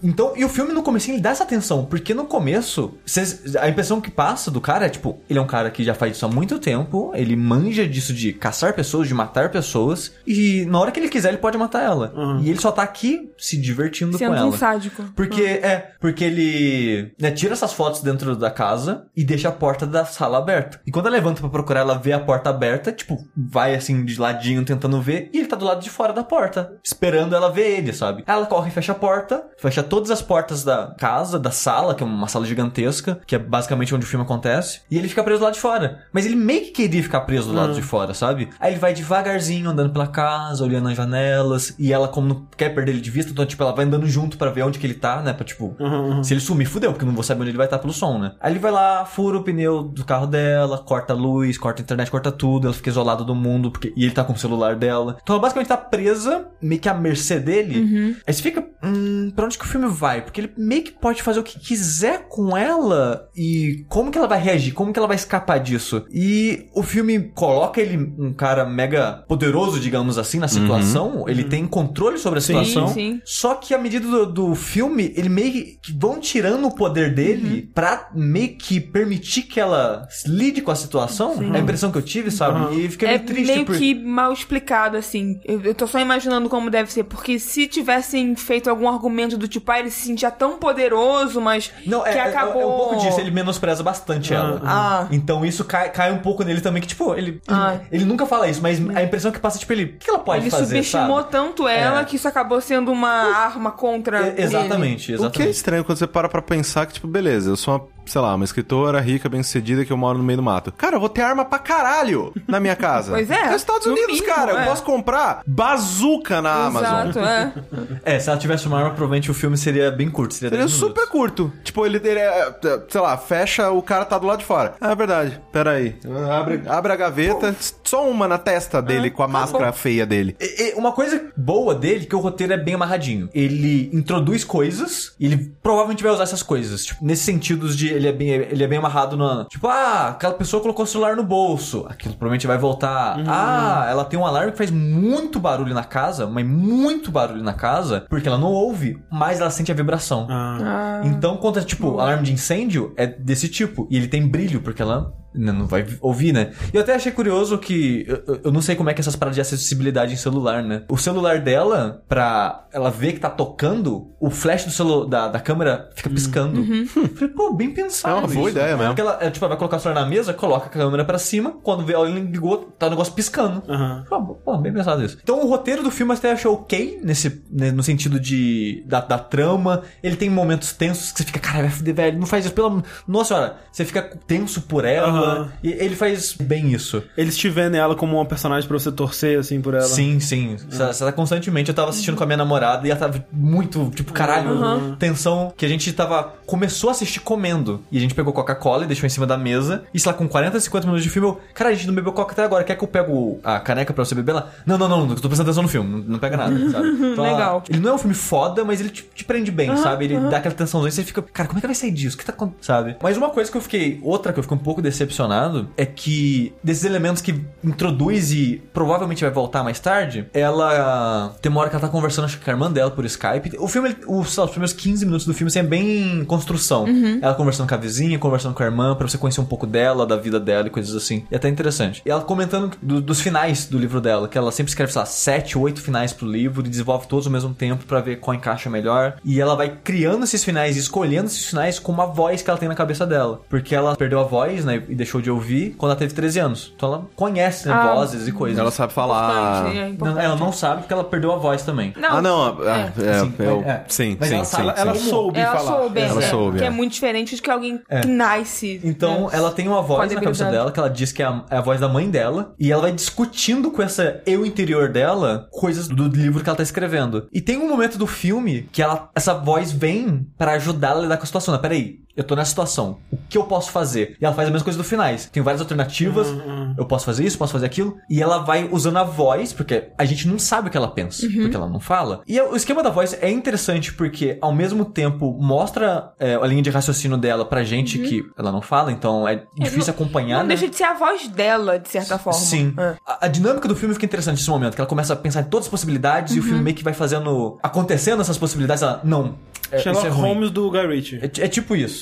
Então, e o filme no começo ele dá essa atenção, porque no começo, cês- a impressão que passa do cara é tipo, ele é um cara que já faz isso há muito tempo, ele manja disso de caçar pessoas, de matar pessoas, e na hora que ele quiser ele pode matar ela. E ele só tá aqui se divertindo Sendo com ela. um sádico. Porque, é, porque ele né, tira essas fotos dentro da casa e deixa a porta da sala aberta. E quando ela levanta pra procurar, ela vê a porta aberta, tipo, vai assim de ladinho tentando ver, e ele tá do lado de fora da porta, esperando ela ver ele, sabe? Ela corre e fecha a porta, fecha todas as portas da casa, da sala, que é uma sala gigantesca, que é basicamente onde o filme acontece, e ele fica preso lá de fora. Mas ele meio que queria ficar preso do lado de fora, sabe? Aí ele vai devagarzinho andando pela casa, olhando as janelas, e ela, como não quer perder ele de vista, então, tipo, ela vai andando junto pra ver onde que ele tá, né? Pra, tipo, se ele sumir, fudeu, porque não vou saber onde ele vai estar pelo som, né? Aí ele vai lá, fura o pneu do carro dela, corta a luz, corta a internet, corta tudo, ela fica isolada do mundo, porque e ele tá com o celular dela. Então ela basicamente tá presa, meio que à mercê dele. Aí você fica, hum, pra onde que o filme vai? Porque ele meio que pode fazer o que quiser com ela e como que ela vai reagir, como que ela vai escapar disso. E o filme coloca ele um cara mega poderoso, digamos assim, na situação, ele tem controle sobre a situação. sim. Só que à medida do, do filme, ele meio que vão tirando o poder dele pra meio que permitir que ela lide com a situação. É a impressão que eu tive, sabe? E fiquei É meio triste meio por... que mal explicado, assim. Eu, eu tô só imaginando como deve ser. Porque se tivessem feito algum argumento do tipo, ah, ele se sentia tão poderoso, mas Não, é, que é- acabou... é um pouco disso, ele menospreza bastante ela. Ah. Então isso cai, cai um pouco nele também, que tipo, ele, ele, Ah. ele nunca fala isso, mas a impressão que passa, tipo, ele, o que ela pode Ele fazer, subestimou sabe? tanto ela É. que isso acabou sendo uma arma contra É, exatamente, O que é exatamente. estranho quando você para pra pensar que, tipo, beleza, eu sou uma, sei lá, uma escritora rica, bem-sucedida, que eu moro no meio do mato. Cara, eu vou ter arma pra caralho na minha casa. (laughs) Pois é, Nos Estados no Unidos, mínimo, cara, eu é. posso comprar bazuca na Exato, Amazon. é. (laughs) É, se ela tivesse uma arma, provavelmente o filme seria bem curto, seria, Seria 10 super curto. Tipo, ele, ele é, sei lá, fecha, o cara tá do lado de fora. Ah, é verdade. Pera aí. Abre, abre a gaveta, só uma na testa dele com a máscara feia dele. E- e Uma coisa boa dele é que o roteiro é bem amarradinho. Ele introduz coisas e ele provavelmente vai usar essas coisas. Tipo, nesse sentido de ele é bem, ele é bem amarrado na. Tipo, ah, aquela pessoa colocou o celular no bolso. Aquilo provavelmente vai voltar. Ah, ela tem um alarme que faz muito barulho na casa, mas muito barulho na casa, porque ela não ouve, mas ela sente a vibração. Ah. Ah. Então, quando é tipo alarme de incêndio, é desse tipo. E ele tem brilho, porque ela não vai ouvir, né? E eu até achei curioso que. Eu, eu- não sei como é que essas paradas de acessibilidade em celular, né? O celular dela, pra ela ver que tá tocando, o flash do celu da, da câmera fica piscando. Uhum. Falei, pô, bem pensado. É uma boa isso. ideia mesmo. Porque ela, é, tipo, ela vai colocar o celular na mesa, coloca a câmera pra cima, quando vê, ela ligou, tá o negócio piscando. Aham. Pô, pô, bem pensado isso. Então o roteiro do filme até achei ok, nesse, né, no sentido de da, da trama. Ele tem momentos tensos que você fica, cara, velho, não faz isso, pelo Nossa senhora, você fica tenso por ela. Aham. E ele faz bem isso. Eles te vendo ela como uma personagem pra você torcer, assim, por ela. Sim, sim. Você tá constantemente. Eu tava assistindo com a minha namorada e ela tava muito, tipo, caralho, tensão. Que a gente tava. Começou a assistir comendo. E a gente pegou Coca-Cola e deixou em cima da mesa. E sei lá, com 40, 50 minutos de filme, eu. Cara, a gente não bebeu Coca até agora. Quer que eu pego a caneca pra você beber lá? Não, não, não. Eu tô prestando atenção no filme. Não, não pega nada, (laughs) sabe? Então, Legal. Ele não é um filme foda, mas ele te, te prende bem, sabe? Ele dá aquela tensãozinha e você fica, cara, como é que vai sair disso? O que tá acontecendo? Sabe? Mas uma coisa que eu fiquei. Outra que eu fiquei um pouco decepcionado é que desses elementos que introduz e provavelmente vai voltar mais tarde, ela tem uma hora que ela tá conversando acho que com a irmã dela por Skype. O filme, os, os primeiros 15 minutos do filme assim, é bem construção. Ela conversando com a vizinha, conversando com a irmã, pra você conhecer um pouco dela, da vida dela e coisas assim. E é até interessante. E ela comentando do- dos finais do livro dela, que ela sempre escreve, sei lá, sete, oito finais pro livro e desenvolve todos ao mesmo tempo pra ver qual encaixa melhor. E ela vai criando esses finais e escolhendo esses finais com uma voz que ela tem na cabeça dela. Porque ela perdeu a voz, né, e deixou de ouvir quando ela teve 13 anos. Então ela conhece né, Ah, vozes e coisas. Ela sabe falar. É Não, ela não sabe porque ela perdeu a voz também. Não, Ah, não. ah, é, Sim, eu- é. sim, Mas sim, ela sim, sabe- sim. Ela soube ela falar. soube, Ela é, soube, que é. é. muito diferente de que alguém que nasce. Então, né? ela tem uma voz Com na cabeça dela, que ela diz que é a, é a voz da mãe dela, e ela vai discutindo com essa eu interior dela coisas do livro que ela tá escrevendo. E tem um momento do filme que ela, essa voz vem pra ajudar ela a lidar com a situação. Né? Peraí, eu tô nessa situação. O que eu posso fazer? E ela faz a mesma coisa do finais. Tem várias alternativas. Eu posso fazer isso, posso fazer aquilo. E ela vai usando a voz, porque a gente não sabe o que ela pensa, porque ela não fala. E o esquema da voz é interessante porque, ao mesmo tempo, mostra é, a linha de raciocínio dela pra gente que ela não fala, então é difícil não- acompanhar. Não né? deixa de ser a voz dela, de certa forma. Sim. É. A, a dinâmica do filme fica interessante nesse momento, que ela começa a pensar em todas as possibilidades e o filme meio que vai fazendo. acontecendo essas possibilidades. Ela, não. É, Sherlock é. Holmes do Guy Ritchie. É, é tipo isso.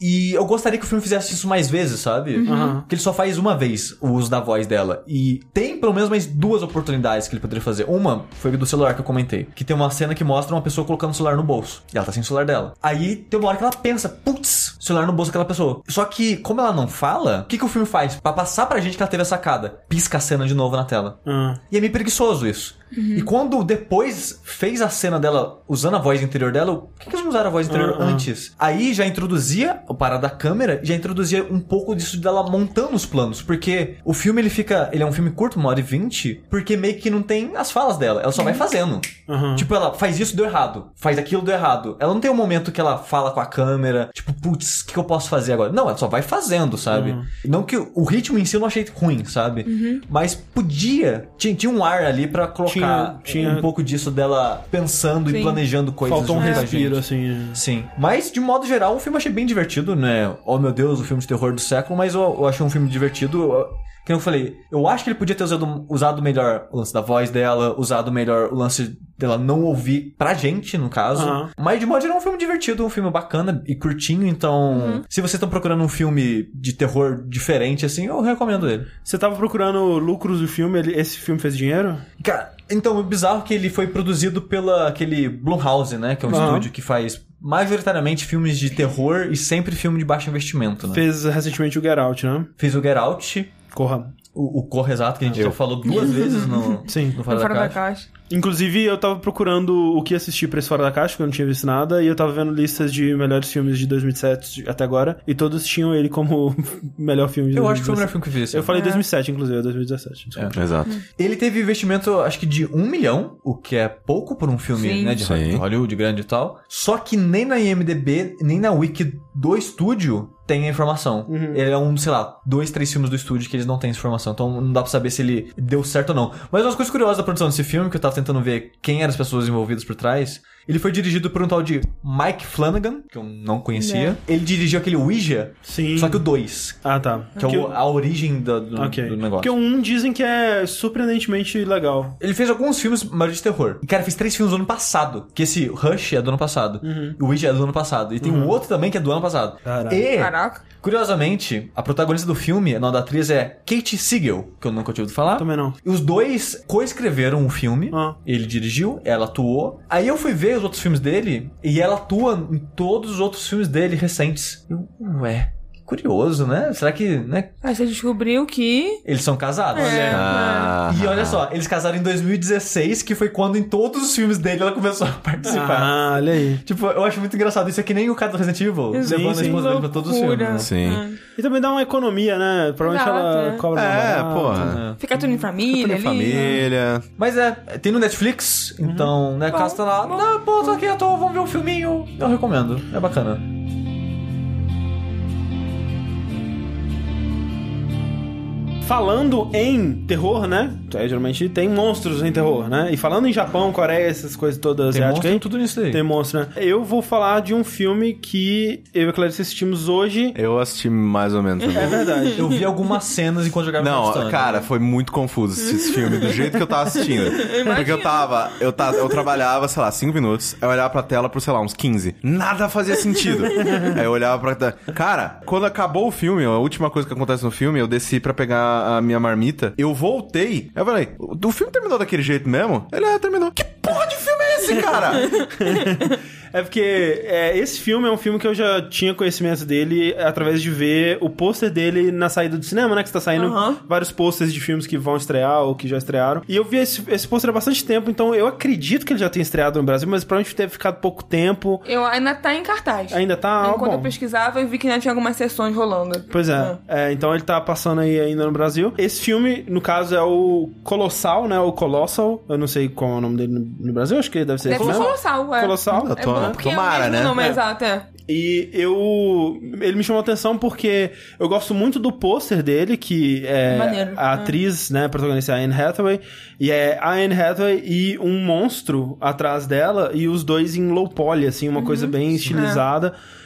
E eu gostaria que o filme fizesse isso mais vezes, sabe? Uhum. Porque ele só faz uma vez o uso da voz dela. E tem pelo menos mais duas oportunidades que ele poderia fazer. Uma foi do celular que eu comentei. Que tem uma cena que mostra uma pessoa colocando o celular no bolso. E ela tá sem o celular dela. Aí tem uma hora que ela pensa, putz, celular no bolso daquela pessoa. Só que, como ela não fala, o que, que o filme faz? Pra passar pra gente que ela teve a sacada. Pisca a cena de novo na tela. Ah. E é meio preguiçoso isso. E quando depois fez a cena dela usando a voz interior dela, por que, que eles não usaram a voz interior Ah, ah. antes? Aí já introduzia o parada da câmera, já introduzia um pouco disso dela montando os planos. Porque o filme ele fica. Ele é um filme curto, uma hora e vinte, porque meio que não tem as falas dela. Ela só vai fazendo. Aham. Tipo, ela faz isso, deu errado. Faz aquilo, deu errado. Ela não tem um momento que ela fala com a câmera, tipo, putz, o que, que eu posso fazer agora? Não, ela só vai fazendo, sabe? Uhum. Não que o- ritmo em si eu não achei ruim, sabe? Mas podia. Tinha, tinha um ar ali pra colocar Tinha- tinha- um pouco disso dela pensando e Sim. planejando coisas. Faltou um respiro, assim. Sim. Mas, de modo geral, o filme eu achei bem divertido, né? Oh, meu Deus, o filme de terror do século, mas eu, eu achei um filme divertido. Eu- Que eu falei, eu acho que ele podia ter usado, usado melhor o lance da voz dela, usado melhor o lance dela não ouvir pra gente, no caso. Aham. Mas, de modo geral, é um filme divertido, um filme bacana e curtinho, então... Se vocês estão procurando um filme de terror diferente, assim, eu recomendo ele. Você tava procurando lucros do filme, ele- esse filme fez dinheiro? Cara, então, o bizarro é que ele foi produzido pela aquele Blumhouse, né? Que é um Aham. estúdio que faz majoritariamente filmes de terror e sempre filme de baixo investimento, né? Fez recentemente o Get Out, né? Fez o Get Out, Corra. o, o Corre Exato, que a gente já falou duas (laughs) vezes no, Sim. no Fora, Fora da, da Caixa. caixa. Inclusive, eu tava procurando o que assistir pra esse Fora da Caixa, porque eu não tinha visto nada, e eu tava vendo listas de melhores filmes de 2007 até agora, e todos tinham ele como (laughs) melhor filme de Eu acho que foi o 2017. melhor filme que eu fiz. esse Eu falei É. 2007, inclusive, é 2017. desculpa. Exato. Ele teve investimento, acho que de um milhão, o que é pouco por um filme Sim. né, de Sim. Hollywood grande e tal. Só que nem na IMDB, nem na Wiki do estúdio tem a informação. Ele é um, sei lá, dois, três filmes do estúdio que eles não têm essa informação. Então não dá pra saber se ele deu certo ou não. Mas umas coisas curiosas da produção desse filme, que eu tava tentando ver quem eram as pessoas envolvidas por trás. Ele foi dirigido por um tal de Mike Flanagan, que eu não conhecia. Ele dirigiu aquele Ouija, Sim. só que o 2, Ah, tá. que é o- a origem do, do, Ok. do negócio. Porque o 1 dizem que é surpreendentemente legal. Ele fez alguns filmes, mas de terror. E, cara, fez três filmes do ano passado. Que esse Rush é do ano passado. O Ouija é do ano passado. E tem um outro também que é do ano passado. Caraca. E, Caraca. curiosamente, a protagonista do filme, a nome da atriz é Kate Siegel, que eu nunca tinha ouvido falar. Também não. E os dois coescreveram o filme. Ah. Ele dirigiu, ela atuou. Aí eu fui ver os outros filmes dele e ela atua em todos os outros filmes dele recentes. Eu, ué, curioso, né? Será que, né? Aí você descobriu que. Eles são casados? É. Ah, E olha só, eles casaram em 2016, que foi quando em todos os filmes dele ela começou a participar. Ah, olha aí. Tipo, eu acho muito engraçado. Isso é que nem o cara do Resident Evil, Sim, levando a esposa dele pra todos os filmes. Né? Sim. E também dá uma economia, né? Provavelmente Exato, ela é. cobra mais É, barato. porra. Fica tudo em família Minha ali. família. Mas é, tem no Netflix, então, né, caso tá lá, não, pô, tô aqui, eu tô, vamos ver um filminho, eu recomendo, é bacana. Falando em terror, né? É, geralmente tem monstros em terror, né? E falando em Japão, Coreia, essas coisas todas Tem asiáticas monstro aí, em tudo nisso daí. Tem monstro, né? Eu vou falar de um filme que eu e a Clarice assistimos hoje. Eu assisti mais ou menos também. É verdade. Eu vi algumas cenas enquanto jogava Não, cara, foi muito confuso assistir esse filme do jeito que eu tava assistindo. (laughs) Porque eu tava, eu tava, eu trabalhava, sei lá, 5 minutos, eu olhava pra tela por, sei lá, uns 15. Nada fazia sentido. (laughs) Aí eu olhava pra tela. Cara, quando acabou o filme, a última coisa que acontece no filme, eu desci pra pegar a minha marmita, eu voltei. Eu falei, o filme terminou daquele jeito mesmo? Ele é, terminou. Que porra de filme é esse, cara? (laughs) É porque é, esse filme é um filme que eu já tinha conhecimento dele através de ver o pôster dele na saída do cinema, né? Que está saindo Aham. vários pôsteres de filmes que vão estrear ou que já estrearam. E eu vi esse, esse pôster há bastante tempo, então eu acredito que ele já tenha estreado no Brasil, mas provavelmente deve ficado pouco tempo. Eu ainda tá em cartaz. Ainda tá. Enquanto bom. eu pesquisava, eu vi que ainda tinha algumas sessões rolando. Pois é. É, então ele tá passando aí ainda no Brasil. Esse filme, no caso, é o Colossal, né? O Colossal. Eu não sei qual é o nome dele no, Brasil, acho que deve ser Deve esse ser mesmo. colossal, é. Colossal. Eu É bom porque tomara, é o mesmo né? nome, É. exato, é. E eu. Ele me chamou a atenção porque eu gosto muito do pôster dele, que é Maneiro, a é. atriz, né, protagonista é a Anne Hathaway. E é a Anne Hathaway e um monstro atrás dela, e os dois em low poly, assim, uma coisa bem estilizada. É,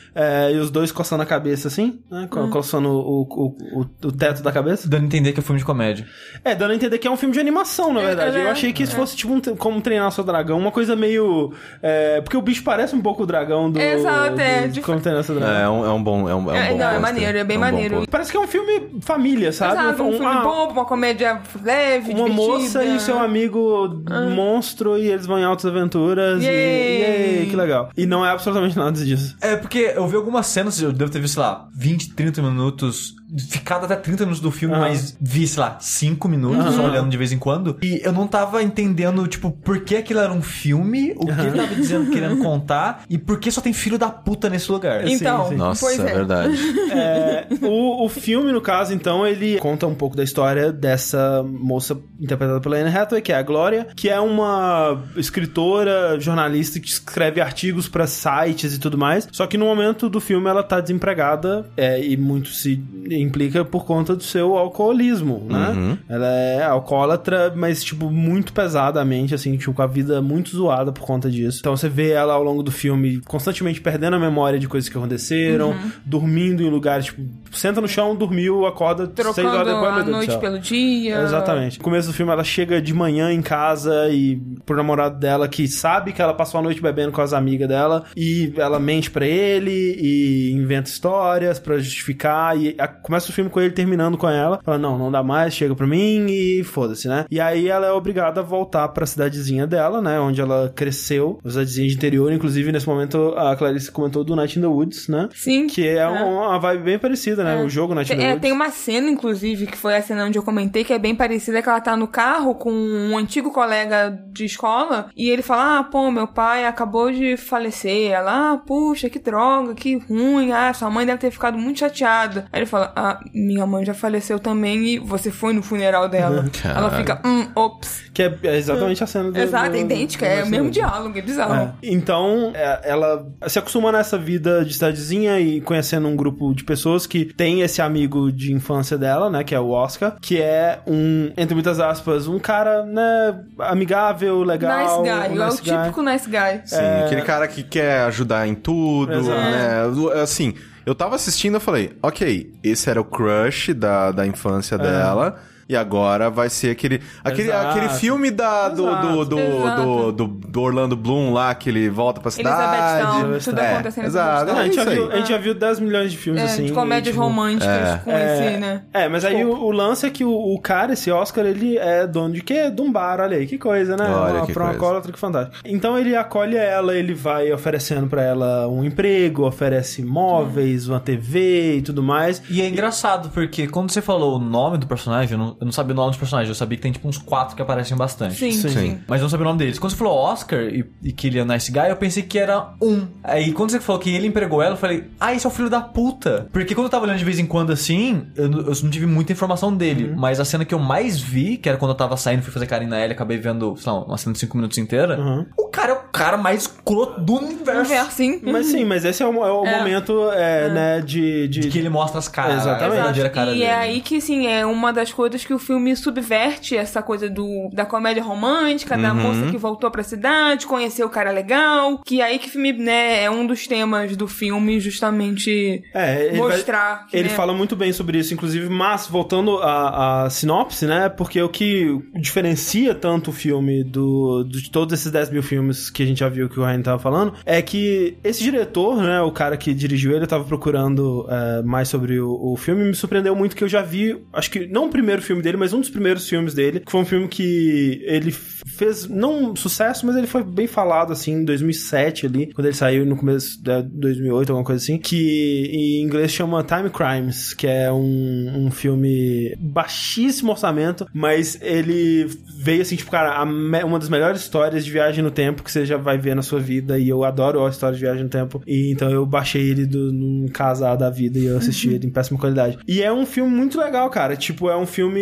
e os dois coçando a cabeça, assim, né? co- Coçando o, o, o, o teto da cabeça. Dando a entender que é filme de comédia. É, dando a entender que é um filme de animação, na É, verdade. é, eu achei que isso fosse tipo um, tre- como treinar seu dragão, uma coisa meio. é, porque o bicho parece um pouco o dragão do. Exato, é, do de- Como treinar seu dragão. É um, é um bom. É um, é um É, bom não, é pôster. maneiro, é bem um bom maneiro. pôster. Parece que é um filme família, sabe? Exato, um filme Uma- bobo, uma comédia leve, Uma divertida. moça e seu amigo monstro e eles vão em altas aventuras. E, Yay! yay, que legal. E não é absolutamente nada disso. É, porque eu vi algumas cenas, eu devo ter visto, sei lá, 20, 30 minutos, ficado até 30 minutos do filme, Aham. mas vi, sei lá, 5 minutos, só olhando de vez em quando. E eu não tava entendendo, tipo, por que aquilo era um filme, o que ele tava dizendo, querendo contar, e por que só tem filho da puta nesse lugar. Então, sim. Nossa, pois é é. verdade. (laughs) É, o, o filme, no caso, então, ele conta um pouco da história dessa moça interpretada pela Anne Hathaway, que é a Glória, que é uma escritora, jornalista que escreve artigos pra sites e tudo mais. Só que no momento do filme ela tá desempregada é, e muito se implica por conta do seu alcoolismo, né? Ela é alcoólatra, mas, tipo, muito pesadamente, assim, tipo, com a vida muito zoada por conta disso. Então você vê ela ao longo do filme constantemente perdendo a memória de coisas que aconteceram, dormindo em lugares, tipo, senta no chão, dormiu, acorda seis trocando horas depois, a noite céu. pelo dia. Exatamente. No começo do filme, ela chega de manhã em casa e pro namorado dela que sabe que ela passou a noite bebendo com as amigas dela e ela mente pra ele e inventa histórias pra justificar e a- começa o filme com ele terminando com ela. Fala, não, não dá mais, chega pra mim e foda-se, né? E aí ela é obrigada a voltar pra cidadezinha dela, né? Onde ela cresceu, a cidadezinha de interior. Inclusive, nesse momento, a Clarice comentou do Night in the Woods, né? Sim. Que é, uma vibe bem parecida, né? O jogo the É, tem uma cena, inclusive, que foi a cena onde eu comentei, que é bem parecida, que ela tá no carro com um antigo colega de escola, e ele fala, ah, pô, meu pai acabou de falecer. Ela, ah, puxa, que droga, que ruim, ah, sua mãe deve ter ficado muito chateada. Aí ele fala, ah, minha mãe já faleceu também e você foi no funeral dela. (laughs) ela fica, hum, ops. Que é, é exatamente a cena do. Exato, é idêntica, é o mesmo diálogo, é bizarro. É. Então, é, ela se acostuma nessa vida de cidadezinha e conhecendo um grupo de pessoas que tem esse amigo de infância dela, né, que é o Oscar, que é um, entre muitas aspas, um cara, né, amigável, legal. Nice guy, um é o nice guy. típico nice guy. Sim, aquele cara que quer ajudar em tudo, Exato. né? Assim, eu tava assistindo e falei, ok, esse era o crush da, da infância dela. E agora vai ser aquele. Aquele, Exato. aquele filme da, do, do, do, Exato. do, do, do Orlando Bloom lá, que ele volta pra cidade. Elizabeth tudo é, acontecendo em Exato, Não, a, é gente já viu, a gente já viu 10 milhões de filmes É, assim. de comédias tipo, românticas com esse, né? É, mas aí o, o lance é que o, o cara, esse Oscar, ele é dono de quê? De um bar, olha aí, que coisa, né? Olha uma, que pra uma coisa. que fantástico. Então ele acolhe ela, ele vai oferecendo pra ela um emprego, oferece móveis, uma TV e tudo mais. E é engraçado, porque quando você falou o nome do personagem, eu não, eu não sabia o nome dos personagens, eu sabia que tem tipo uns quatro que aparecem bastante. Sim, Sim. sim. Mas eu não sabia o nome deles. Quando você falou Oscar e, e que ele é nice guy, eu pensei que era um. Aí quando você falou que ele empregou ela, eu falei, ah, esse é o filho da puta. Porque quando eu tava olhando de vez em quando assim, eu, não- eu não tive muita informação dele. Mas a cena que eu mais vi, que era quando eu tava saindo, fui fazer carinho na Ellie, acabei vendo, sei lá, uma cena de cinco minutos inteira. Uhum. O cara é o cara mais escroto do universo. Universo, sim. Mas sim, mas esse é o, é o É. momento, é, né, de... de, De que ele mostra as caras. Exatamente. Exato. cara e dele. é aí que, assim, é uma das coisas que o filme subverte essa coisa do, da comédia romântica, da moça que voltou pra cidade, conheceu o cara legal, que é aí que o filme, né, é um dos temas do filme, justamente É, ele vai- mostrar que, Ele né, fala muito bem sobre isso, inclusive, mas voltando à, à sinopse, né? Porque o que diferencia tanto o filme do, de todos esses 10 mil filmes que a gente já viu que o Ryan tava falando, é que esse diretor, né? O cara que dirigiu ele, eu tava procurando é, mais sobre o, o filme, me surpreendeu muito que eu já vi, acho que não o primeiro filme dele, mas um dos primeiros filmes dele, que foi um filme que ele fez, não sucesso, mas ele foi bem falado, assim, em 2007 ali, quando ele saiu no começo de 2008, alguma coisa assim, que em inglês chama Time Crimes, que é um, um filme baixíssimo orçamento, mas ele veio assim, tipo, cara, uma das melhores histórias de viagem no tempo que você já vai ver na sua vida, e eu adoro a história de viagem no tempo, e então eu baixei ele do, num casar da vida e eu assisti (laughs) ele em péssima qualidade. E é um filme muito legal, cara, tipo, é um filme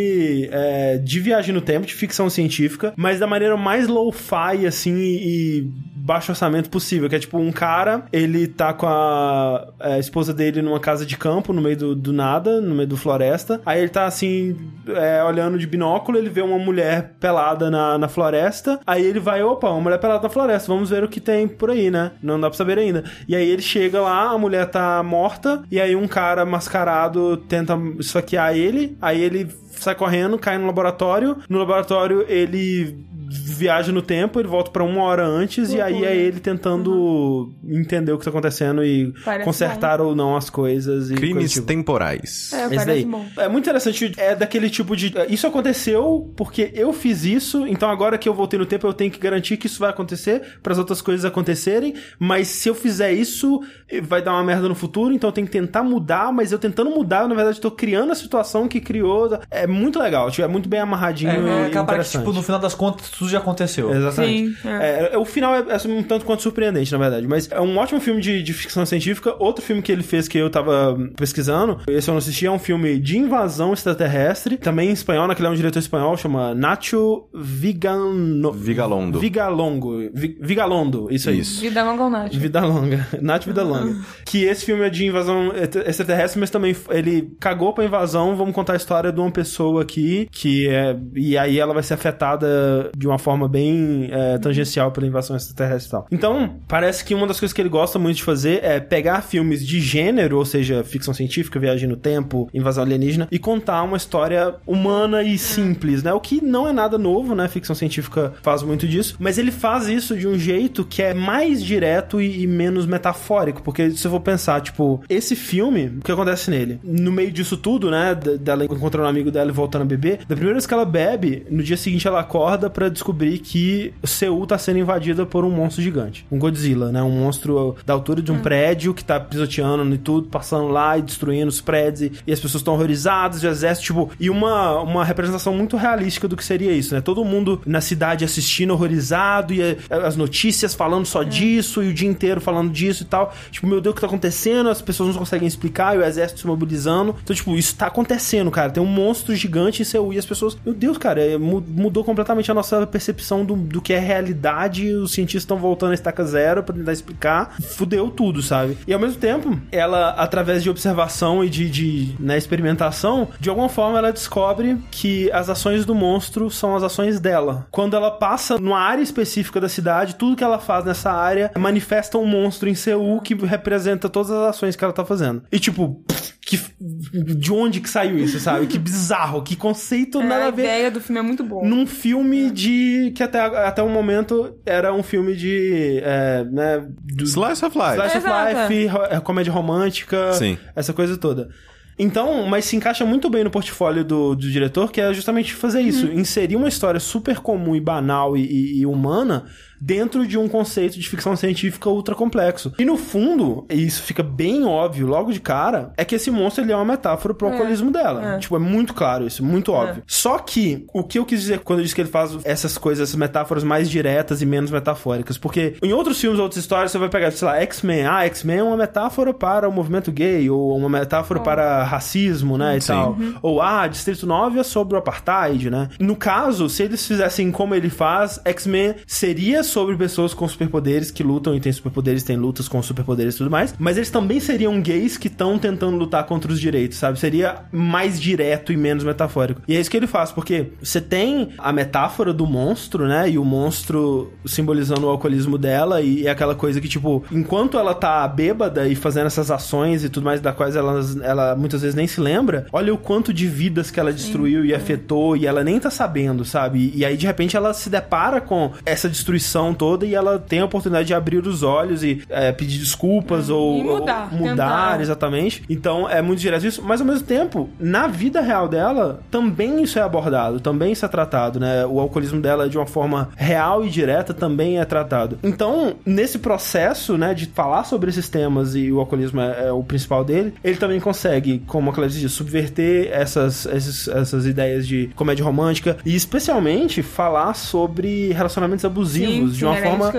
é, de viagem no tempo, de ficção científica, mas da maneira mais low-fi, assim, e baixo orçamento possível, que é tipo um cara, ele tá com a, a esposa dele numa casa de campo, no meio do, do nada, no meio do floresta, aí ele tá assim, é, olhando de binóculo, ele vê uma mulher pelada na, na floresta, aí ele vai, opa, uma mulher pelada na floresta, vamos ver o que tem por aí, né? Não dá pra saber ainda. E aí ele chega lá, a mulher tá morta, e aí um cara mascarado tenta esfaquear ele, aí ele sai correndo, cai no laboratório, no laboratório ele viaja no tempo, ele volta pra uma hora antes e aí é ele tentando entender o que tá acontecendo e Parece consertar ou não as coisas e coisa Crimes tipo. temporais. É, Esse daí. bom. É muito interessante, é daquele tipo de. Isso aconteceu porque eu fiz isso, então agora que eu voltei no tempo eu tenho que garantir que isso vai acontecer para as outras coisas acontecerem, mas se eu fizer isso, vai dar uma merda no futuro, então eu tenho que tentar mudar, mas eu tentando mudar, eu, na verdade, tô criando a situação que criou. É muito legal, tipo, é muito bem amarradinho É, e é que, tipo, no final das contas, tudo já aconteceu. Exatamente. Sim, É, é, o final é, é um tanto quanto surpreendente, na verdade. Mas é um ótimo filme de, de ficção científica. Outro filme que ele fez que eu tava pesquisando, esse eu não assisti, é um filme de invasão extraterrestre. Também em espanhol, naquele é um diretor espanhol, chama Nacho Vigano... Vigalondo. Vigalongo. Vi- Vigalondo, isso aí. Isso. Vida longa ou Nath. Vida longa. (laughs) Nath Vida longa. Que esse filme é de invasão extra- extraterrestre, mas também ele cagou pra invasão. Vamos contar a história de uma pessoa aqui que é. E aí ela vai ser afetada de uma forma bem é, tangencial pela invasão extraterrestre e tal. Então, parece que uma das coisas que ele gosta muito de fazer é pegar filmes de gênero, ou seja, ficção científica, viagem no tempo, invasão alienígena, e contar uma história humana e simples, né? O que não é nada novo, né? Ficção científica faz muito disso, mas ele faz isso de um jeito que é mais direto e, menos metafórico, porque se eu for pensar, tipo, esse filme, o que acontece nele? No meio disso tudo, né, dela encontrando um amigo dela e voltando a beber, da primeira vez que ela bebe, no dia seguinte ela acorda pra descobrir que Seul tá sendo invadida por um monstro gigante, um Godzilla, né, um monstro da altura de um prédio que tá pisoteando e tudo, passando lá e destruindo os prédios e, e as pessoas estão horrorizadas, o exército, tipo, e uma, uma representação muito realística do que seria isso, né? Todo mundo na cidade assistindo horrorizado e eh, as notícias falando só disso e o dia inteiro falando disso e tal. Tipo, meu Deus, o que tá acontecendo? As pessoas não conseguem explicar e o exército se mobilizando. Então, tipo, isso tá acontecendo, cara. Tem um monstro gigante em Seul e as pessoas, meu Deus, cara, é, mu- mudou completamente a nossa percepção do, do que é realidade. Os cientistas estão voltando a estaca zero pra tentar explicar. Fudeu tudo, sabe? E ao mesmo tempo, ela, através de observação e de, de né, experimentação, de alguma forma ela descobre que as ações do monstro são as ações dela. Quando ela passa numa área específica da cidade, tudo que ela faz nessa área manifesta um monstro em Seul que representa todas as ações que ela tá fazendo. E tipo, que, de onde que saiu isso, sabe? Que bizarro, que conceito É, nada a a ver ideia do filme é muito boa. num filme de. que até, até o momento era um filme de. É, né, do, Slice of Life. Slice of Exato. Life, ro- é, comédia romântica, Sim. essa coisa toda. Então, mas se encaixa muito bem no portfólio do, do diretor, que é justamente fazer isso, inserir uma história super comum e banal e, e- e humana dentro de um conceito de ficção científica ultra complexo. E no fundo, e isso fica bem óbvio logo de cara, é que esse monstro ele é uma metáfora pro alcoolismo dela. É. Tipo, é muito claro isso, muito óbvio. Só que o que eu quis dizer quando eu disse que ele faz essas coisas, essas metáforas mais diretas e menos metafóricas, porque em outros filmes, outras histórias, você vai pegar, sei lá, X-Men. Ah, X-Men é uma metáfora para o movimento gay, ou uma metáfora para racismo, né, e Sim. tal. Ou, ah, Distrito 9 é sobre o apartheid, né? No caso, se eles fizessem como ele faz, X-Men seria sobre pessoas com superpoderes que lutam e têm superpoderes, têm lutas com superpoderes e tudo mais, mas eles também seriam gays que estão tentando lutar contra os direitos, sabe? Seria mais direto e menos metafórico. E é isso que ele faz, porque você tem a metáfora do monstro, né? E o monstro simbolizando o alcoolismo dela e é aquela coisa que, tipo, enquanto ela tá bêbada e fazendo essas ações e tudo mais, da quais ela, ela muitas vezes nem se lembra, olha o quanto de vidas que ela destruiu e afetou e ela nem tá sabendo, sabe? E aí, de repente, ela se depara com essa destruição toda e ela tem a oportunidade de abrir os olhos e é, pedir desculpas ou, E mudar, ou mudar, tentar. exatamente. Então, é muito direto isso, mas ao mesmo tempo, na vida real dela, também isso é abordado, também isso é tratado, né? O alcoolismo dela, de uma forma real e direta, também é tratado. Então, nesse processo, né, de falar sobre esses temas e o alcoolismo é, é o principal dele, ele também consegue, como a Clarice disse, subverter essas, esses- essas ideias de comédia romântica e, especialmente, falar sobre relacionamentos abusivos de uma era forma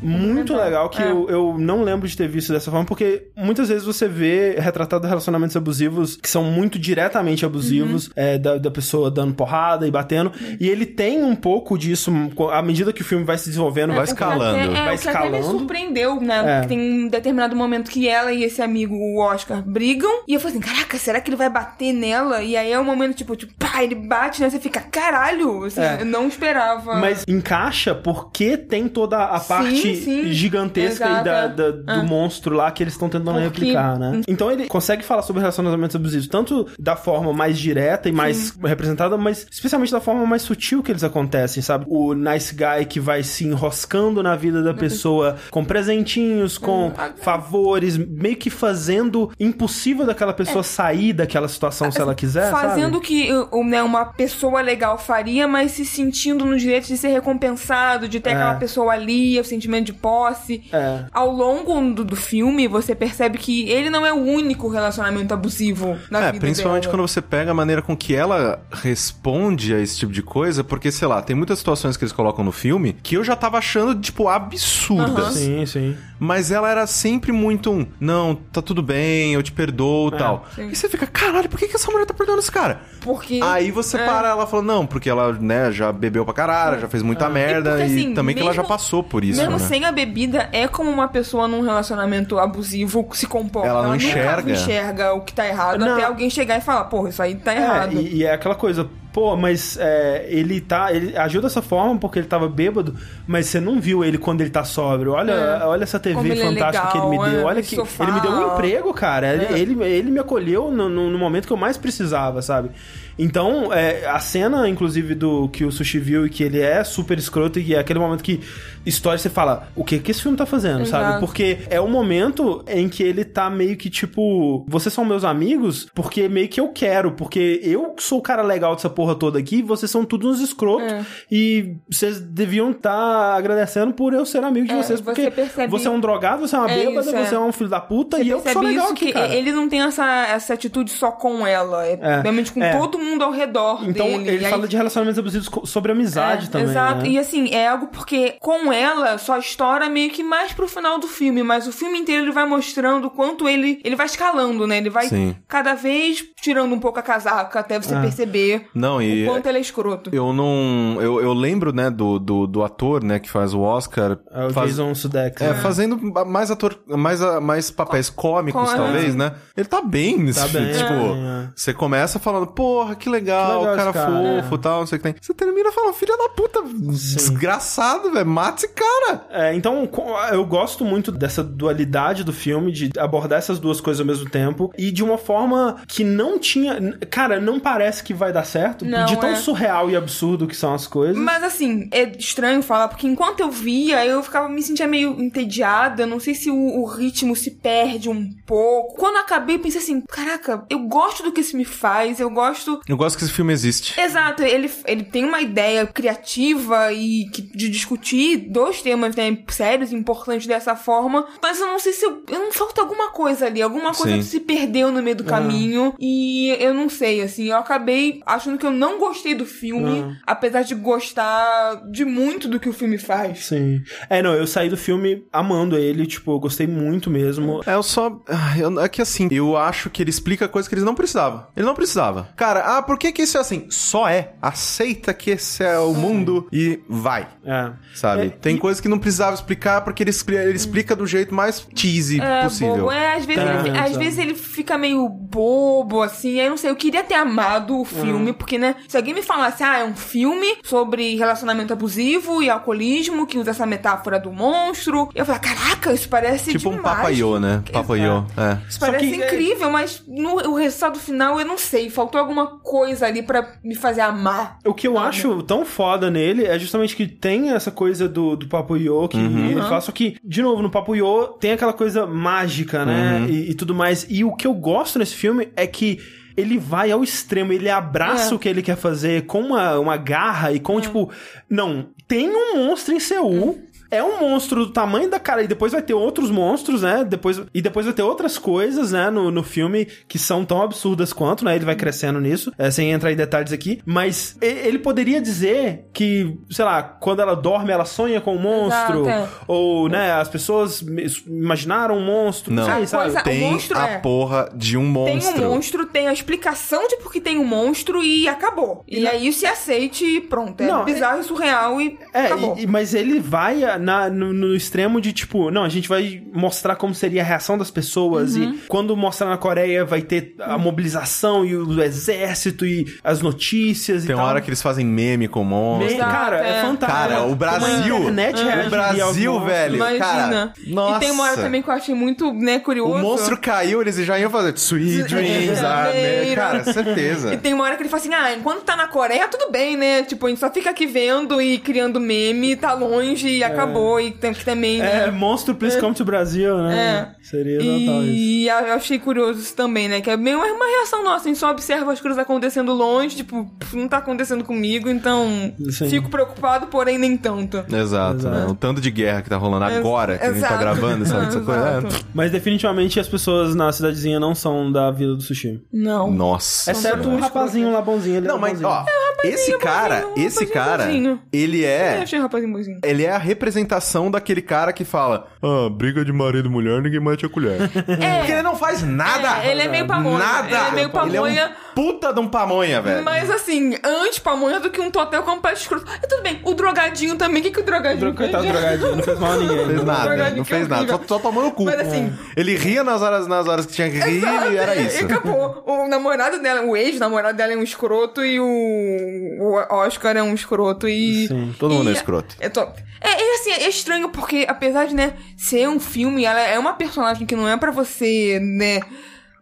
muito legal que É. eu, eu não lembro de ter visto dessa forma, porque muitas vezes você vê retratado relacionamentos abusivos que são muito diretamente abusivos, Uhum. é, da, da pessoa dando porrada e batendo, e ele tem um pouco disso à medida que o filme vai se desenvolvendo. Vai O que escalando. até- é, Vai o que até me escalando. surpreendeu, né? É. Porque tem um determinado momento que ela e esse amigo, o Oscar, brigam. E eu falei assim, caraca, será que ele vai bater nela? E aí é o momento, tipo, tipo, pá, ele bate, né? Você fica, caralho! Assim, É. Eu não esperava. Mas encaixa porque tem toda a Sim, parte sim. gigantesca Exato, e da- é. da- do É. monstro lá que eles estão tentando Porque- replicar, né? Então ele consegue falar sobre relacionamentos abusivos, tanto da forma mais direta e mais representada, mas especialmente da forma mais sutil que eles acontecem, sabe? O nice guy que vai se enroscando na vida da pessoa com presentinhos, com Ah, favores, meio que fazendo impossível daquela pessoa sair daquela situação se ela quiser, É. Fazendo o sabe? que uh, né, uma pessoa legal faria, mas se sentindo no direito de ser recompensado, de ter É. aquela pessoa ali, o sentimento de posse. É. Ao longo do, do filme, você percebe que ele não é o único relacionamento abusivo na É, vida principalmente dela. quando você pega a maneira com que ela responde a esse tipo de coisa, porque, sei lá, tem muitas situações que eles colocam no filme que eu já tava achando, tipo, absurdas. Sim, sim. Mas ela era sempre muito um, não, tá tudo bem, eu te perdoo e tal. sim. E você fica, caralho, por que, que essa mulher tá perdoando esse cara? Porque... Aí você É. para, ela fala, não, porque ela, né, já bebeu pra caralho, já fez muita merda, porque, e, assim, também que ela já mesmo- passou por isso, Mesmo né? sem a bebida, é como uma pessoa num relacionamento abusivo se comporta. Ela não nunca enxerga. enxerga o que tá errado, Não. até alguém chegar e falar, porra, isso aí tá É, errado. e, e é aquela coisa, pô, mas é, ele tá. Ele agiu dessa forma porque ele tava bêbado, mas você não viu ele quando ele tá sóbrio. Olha, É. olha essa TV Como ele é fantástica que ele me legal, deu. é, Olha que. sofá. Ele me deu um emprego, cara. Ele, É. ele, ele me acolheu no, no- no momento que eu mais precisava, sabe? Então, é, a cena, inclusive, do que o Sushi viu e que ele é super escroto e é aquele momento que história você fala, o que que esse filme tá fazendo, sabe? Exato. Porque é o momento em que ele tá meio que tipo, vocês são meus amigos porque meio que eu quero, porque eu sou o cara legal dessa porra toda aqui, vocês são todos uns escrotos É. e vocês deviam estar agradecendo por eu ser amigo de É, vocês, você porque percebe- você é um drogado, você é uma É bêbada, isso, é. você é um filho da puta Você e eu que sou legal isso aqui, que cara. ele não tem essa, essa atitude só com ela, é, É, realmente com é. todo mundo ao redor Então dele. ele E aí- fala de relacionamentos abusivos sobre amizade É, também. Exato. né? E assim, é algo porque com ela só estoura meio que mais pro final do filme, mas o filme inteiro ele vai mostrando o quanto ele ele vai escalando, né? Ele vai Sim. cada vez tirando um pouco a casaca até você Ah. perceber Não, e o quanto ele é escroto. eu não. Eu, eu lembro, né, do, do, do ator, né, que faz o Oscar. É o faz- Jason Sudeikis. É, né? fazendo mais ator, mais, mais papéis cômicos, Com- talvez, né? Ele tá bem nesse Tá filme. bem, Tipo, é. você começa falando, porra, que legal, Que legal cara, cara, fofo e tal, não sei o que tem. Você termina falando, filha da puta, desgraçado, velho, mata esse cara. É, então, eu gosto muito dessa dualidade do filme, de abordar essas duas coisas ao mesmo tempo, e de uma forma que não tinha. Cara, não parece que vai dar certo, Não, de tão é. surreal e absurdo que são as coisas. Mas assim, é estranho falar, porque enquanto eu via, eu ficava me sentia meio entediada. Não sei se o, o ritmo se perde um pouco. Quando eu acabei, eu pensei assim: caraca, eu gosto do que isso me faz, eu gosto. Eu gosto que esse filme existe. Exato, ele, ele tem uma ideia criativa e que- de discutir dois temas né, sérios e importantes dessa forma, mas eu não sei se eu, eu não falta alguma coisa ali, alguma coisa Sim. se perdeu no meio do caminho e eu não sei, assim, eu acabei achando que eu não gostei do filme, apesar de gostar de muito do que o filme faz. Sim. É, não, eu saí do filme amando ele, tipo, eu gostei muito mesmo. É, eu só. ah, eu- É que assim, eu acho que ele explica coisas que eles não precisavam. Ele não precisava. Cara, ah, por que que isso é assim? Só é. Aceita que esse é o mundo e vai. É. Sabe? É, Tem e- coisas que não precisava explicar porque ele, ele explica do jeito mais cheesy É, possível. bobo. É, às vezes, Tá, ele, às tá. vezes ele fica meio bobo, assim. Aí eu não sei, eu queria ter amado o filme, porque, né? Se alguém me falasse, ah, é um filme sobre relacionamento abusivo e alcoolismo, que usa essa metáfora do monstro, eu falei, caraca, isso parece Tipo um demais. papaiô, né? Papaiô. É. Isso Só parece que, é- incrível, mas no o resultado final eu não sei. Faltou alguma coisa ali pra me fazer amar. O que eu acho tão foda nele é justamente que tem essa coisa do, do Papo Yo que ele fala, só que, de novo, no Papo Yo tem aquela coisa mágica, né? E, e tudo mais. E o que eu gosto nesse filme é que ele vai ao extremo, ele abraça É. o que ele quer fazer com uma, uma garra e com, tipo, não, tem um monstro em Seul. É um monstro do tamanho da cara, e depois vai ter outros monstros, né? Depois, e depois vai ter outras coisas, né, no, no filme que são tão absurdas quanto, né? Ele vai crescendo nisso, é, sem entrar em detalhes aqui. Mas e- ele poderia dizer que, sei lá, quando ela dorme, ela sonha com um monstro. Exato, é. Ou, né, as pessoas imaginaram um monstro. Não. A sabe? coisa- Tem monstro a é- porra de um Tem monstro. um monstro, tem a explicação de por que tem um monstro e acabou. E, aí se aceite e pronto. É Não, bizarro e surreal e É, acabou. e- e- mas ele vai na- no, no extremo de tipo, não, a gente vai mostrar como seria a reação das pessoas Uhum. e quando mostrar na Coreia vai ter a mobilização e o exército e as notícias e Tem uma tal. hora que eles fazem meme com o monstro. Me- Cara, é, É. fantástico. Cara, o Brasil. internet O Brasil, monstros. velho. Imagina. Cara, nossa. E tem uma hora também que eu achei muito, né, curioso. O monstro caiu, eles já iam fazer Sweet Dreams, (laughs) ah, né? É, Cara, E certeza. tem uma hora que ele fala assim, ah, enquanto tá na Coreia, tudo bem, né? Tipo, a gente só fica aqui vendo e criando meme, tá longe e acabou. E tem que também, né? É, monstro, please come to Brasil, né? É. Seria total isso. E eu achei curioso isso também, né? Que é meio uma, reação nossa, a gente só observa as coisas acontecendo longe, tipo, não tá acontecendo comigo, então Sim. fico preocupado, porém nem tanto. Exato, Exato. né? O tanto de guerra que tá rolando agora, que a gente tá Exato. gravando, sabe? Essa coisa. Exato. É. Mas definitivamente as pessoas na cidadezinha não são da Vila do Sushi. Não. Nossa. Exceto o Senhora. rapazinho lá bonzinho. Ele Não, é mas, bonzinho. ó, esse cara, bonzinho, esse cara, bonzinho. ele Eu é. achei rapazinho bonzinho. Ele é a representação daquele cara que fala: Ah, briga de marido e mulher, ninguém mete a colher. (laughs) Porque ele não faz nada. É, ele é meio pamonha. Nada. Ele é meio pamonha. É um puta de um pamonha, velho. Mas assim, antes pamonha do que um totel com pé escroto. E tudo bem, o drogadinho também. O que, que o drogadinho fez? Coitado do drogadinho, não fez mal a ninguém. Não fez nada, Drogadinho não fez nada, só, só tomou no cu. Mas assim- Ele ria nas horas, nas horas que tinha que rir e era E isso. acabou. O namorado dela, o ex-namorado dela é um escroto e o, o Oscar é um escroto e... Sim, todo mundo é e- escroto. Eu tô... É, é assim, é estranho porque apesar de, né, ser um filme, ela é uma personagem que não é pra você, né,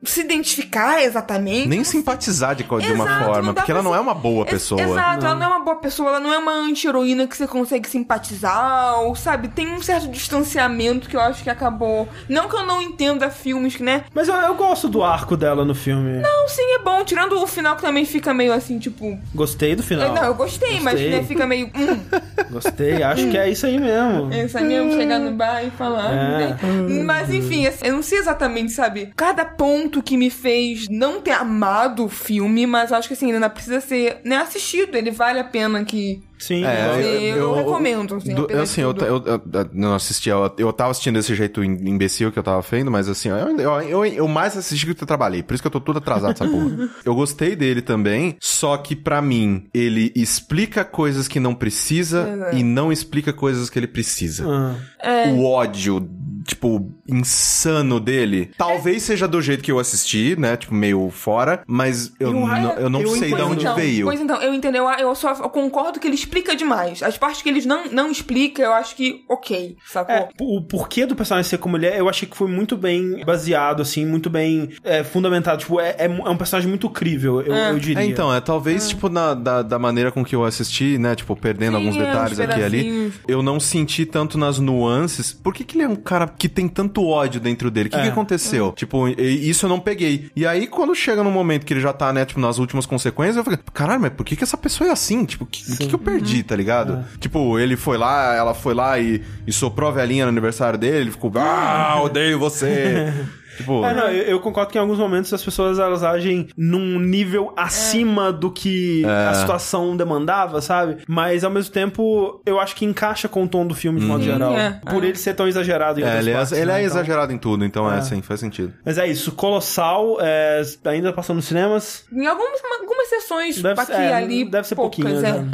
se identificar exatamente. Nem simpatizar de, de uma Exato, não forma, porque ela pra não se- é uma boa Ex- pessoa. Exato, ela não é uma boa pessoa, ela não é uma anti-heroína que você consegue simpatizar, ou sabe, tem um certo distanciamento que eu acho que acabou. Não que eu não entenda filmes que, né? Mas eu, eu gosto do arco dela no filme. Não, sim, é bom, tirando o final que também fica meio assim, tipo. Gostei do final. Não, eu gostei, mas Gostei. né, fica meio. Hum, (laughs) Gostei, acho que é isso aí mesmo. é mesmo chegar no bar e falar. É. né? Mas enfim, assim, eu não sei exatamente, sabe? Cada ponto que me fez não ter amado o filme, mas eu acho que assim, ainda precisa ser né, assistido. Ele vale a pena que. Sim. eu- eu recomendo, assim, do- assim, eu, eu, eu- eu não assisti, eu, eu tava assistindo desse jeito im- imbecil que eu tava vendo, mas assim, eu, eu, eu, eu mais assisti do que eu trabalhei, por isso que eu tô todo atrasado essa porra. (laughs) Eu gostei dele também, só que pra mim, ele explica coisas que não precisa Exato. e não explica coisas que ele precisa. Ah. É. O ódio, tipo, insano dele, talvez seja do jeito que eu assisti, né, tipo, meio fora, mas eu, não, eu não eu sei de onde então, veio. Pois então, eu entendo, eu, eu só eu concordo que ele explica demais. As partes que eles não, não explica, eu acho que ok, sacou? É, o porquê do personagem ser como ele é, eu achei que foi muito bem baseado, assim, muito bem é, fundamentado. Tipo, é, é, é um personagem muito crível, eu, eu diria. É, então, é talvez, tipo, na, da, da maneira com que eu assisti, né? Tipo, perdendo Sim, alguns é, detalhes aqui e ali. Eu não senti tanto nas nuances. Por que, que ele é um cara que tem tanto ódio dentro dele? O que, É. que aconteceu? Tipo, e- isso eu não peguei. E aí, quando chega no momento que ele já tá, né, tipo, nas últimas consequências, eu falei, caralho, mas por que, que essa pessoa é assim? Tipo, o que, o que, que eu perdi, tá ligado? Tipo, ele foi lá, ela foi lá e, e soprou a velhinha no aniversário dele, ele ficou, ah, odeio você. (laughs) tipo, É, não, eu, eu concordo que em alguns momentos as pessoas elas agem num nível acima do que a situação demandava, sabe? Mas ao mesmo tempo, eu acho que encaixa com o tom do filme de modo geral. é. Por ele ser tão exagerado em é, ele é, partes, ele né? é Então- exagerado em tudo, então é, assim, faz sentido. Mas é isso, Colossal, é, ainda passando nos cinemas. Em algumas, algumas sessões Deve aqui ser- é, ali. deve ser poucas, pouquinho, é. né?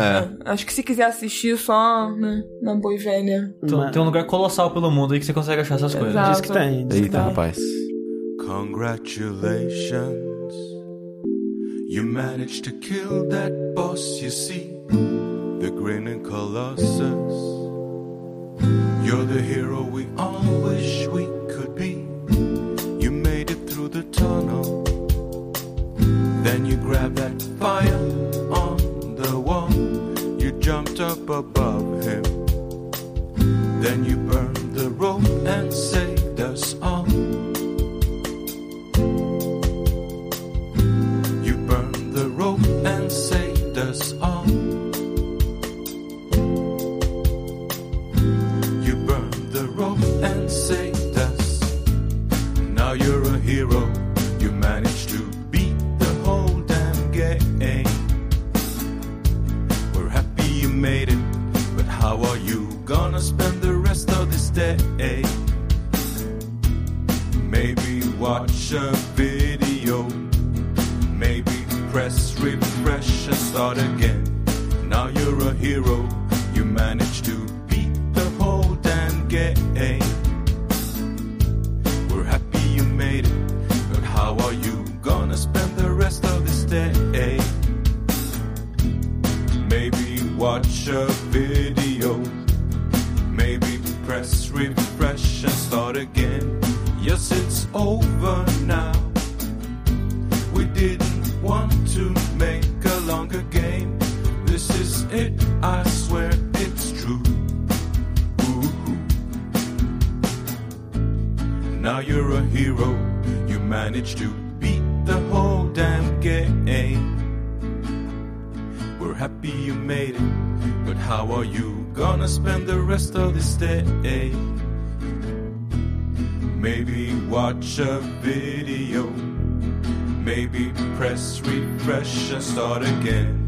É. Acho que se quiser assistir só né, na boi velha. Tem, tem um lugar colossal pelo mundo aí que você consegue achar essas coisas. Exato. Diz que tem. diz que Eita, tem. rapaz. Congratulations. You managed to kill that boss, you see. The grinning colossus. You're the hero we all wish we could be. You made it through the tunnel. Then you grabbed that fire on the wall. You jumped up above him. Then you burned the rope and saved watch a video. Maybe press refresh and start again. Now you're a hero. You managed to beat the whole damn game. We're happy you made it, but how are you gonna spend the rest of this day? Maybe watch a video. Maybe press refresh and start again. Yes, it's over it, I swear it's true. Ooh. Now you're a hero. You managed to beat the whole damn game. We're happy you made it, but how are you gonna spend the rest of this day? Maybe watch a video. Maybe press refresh and start again.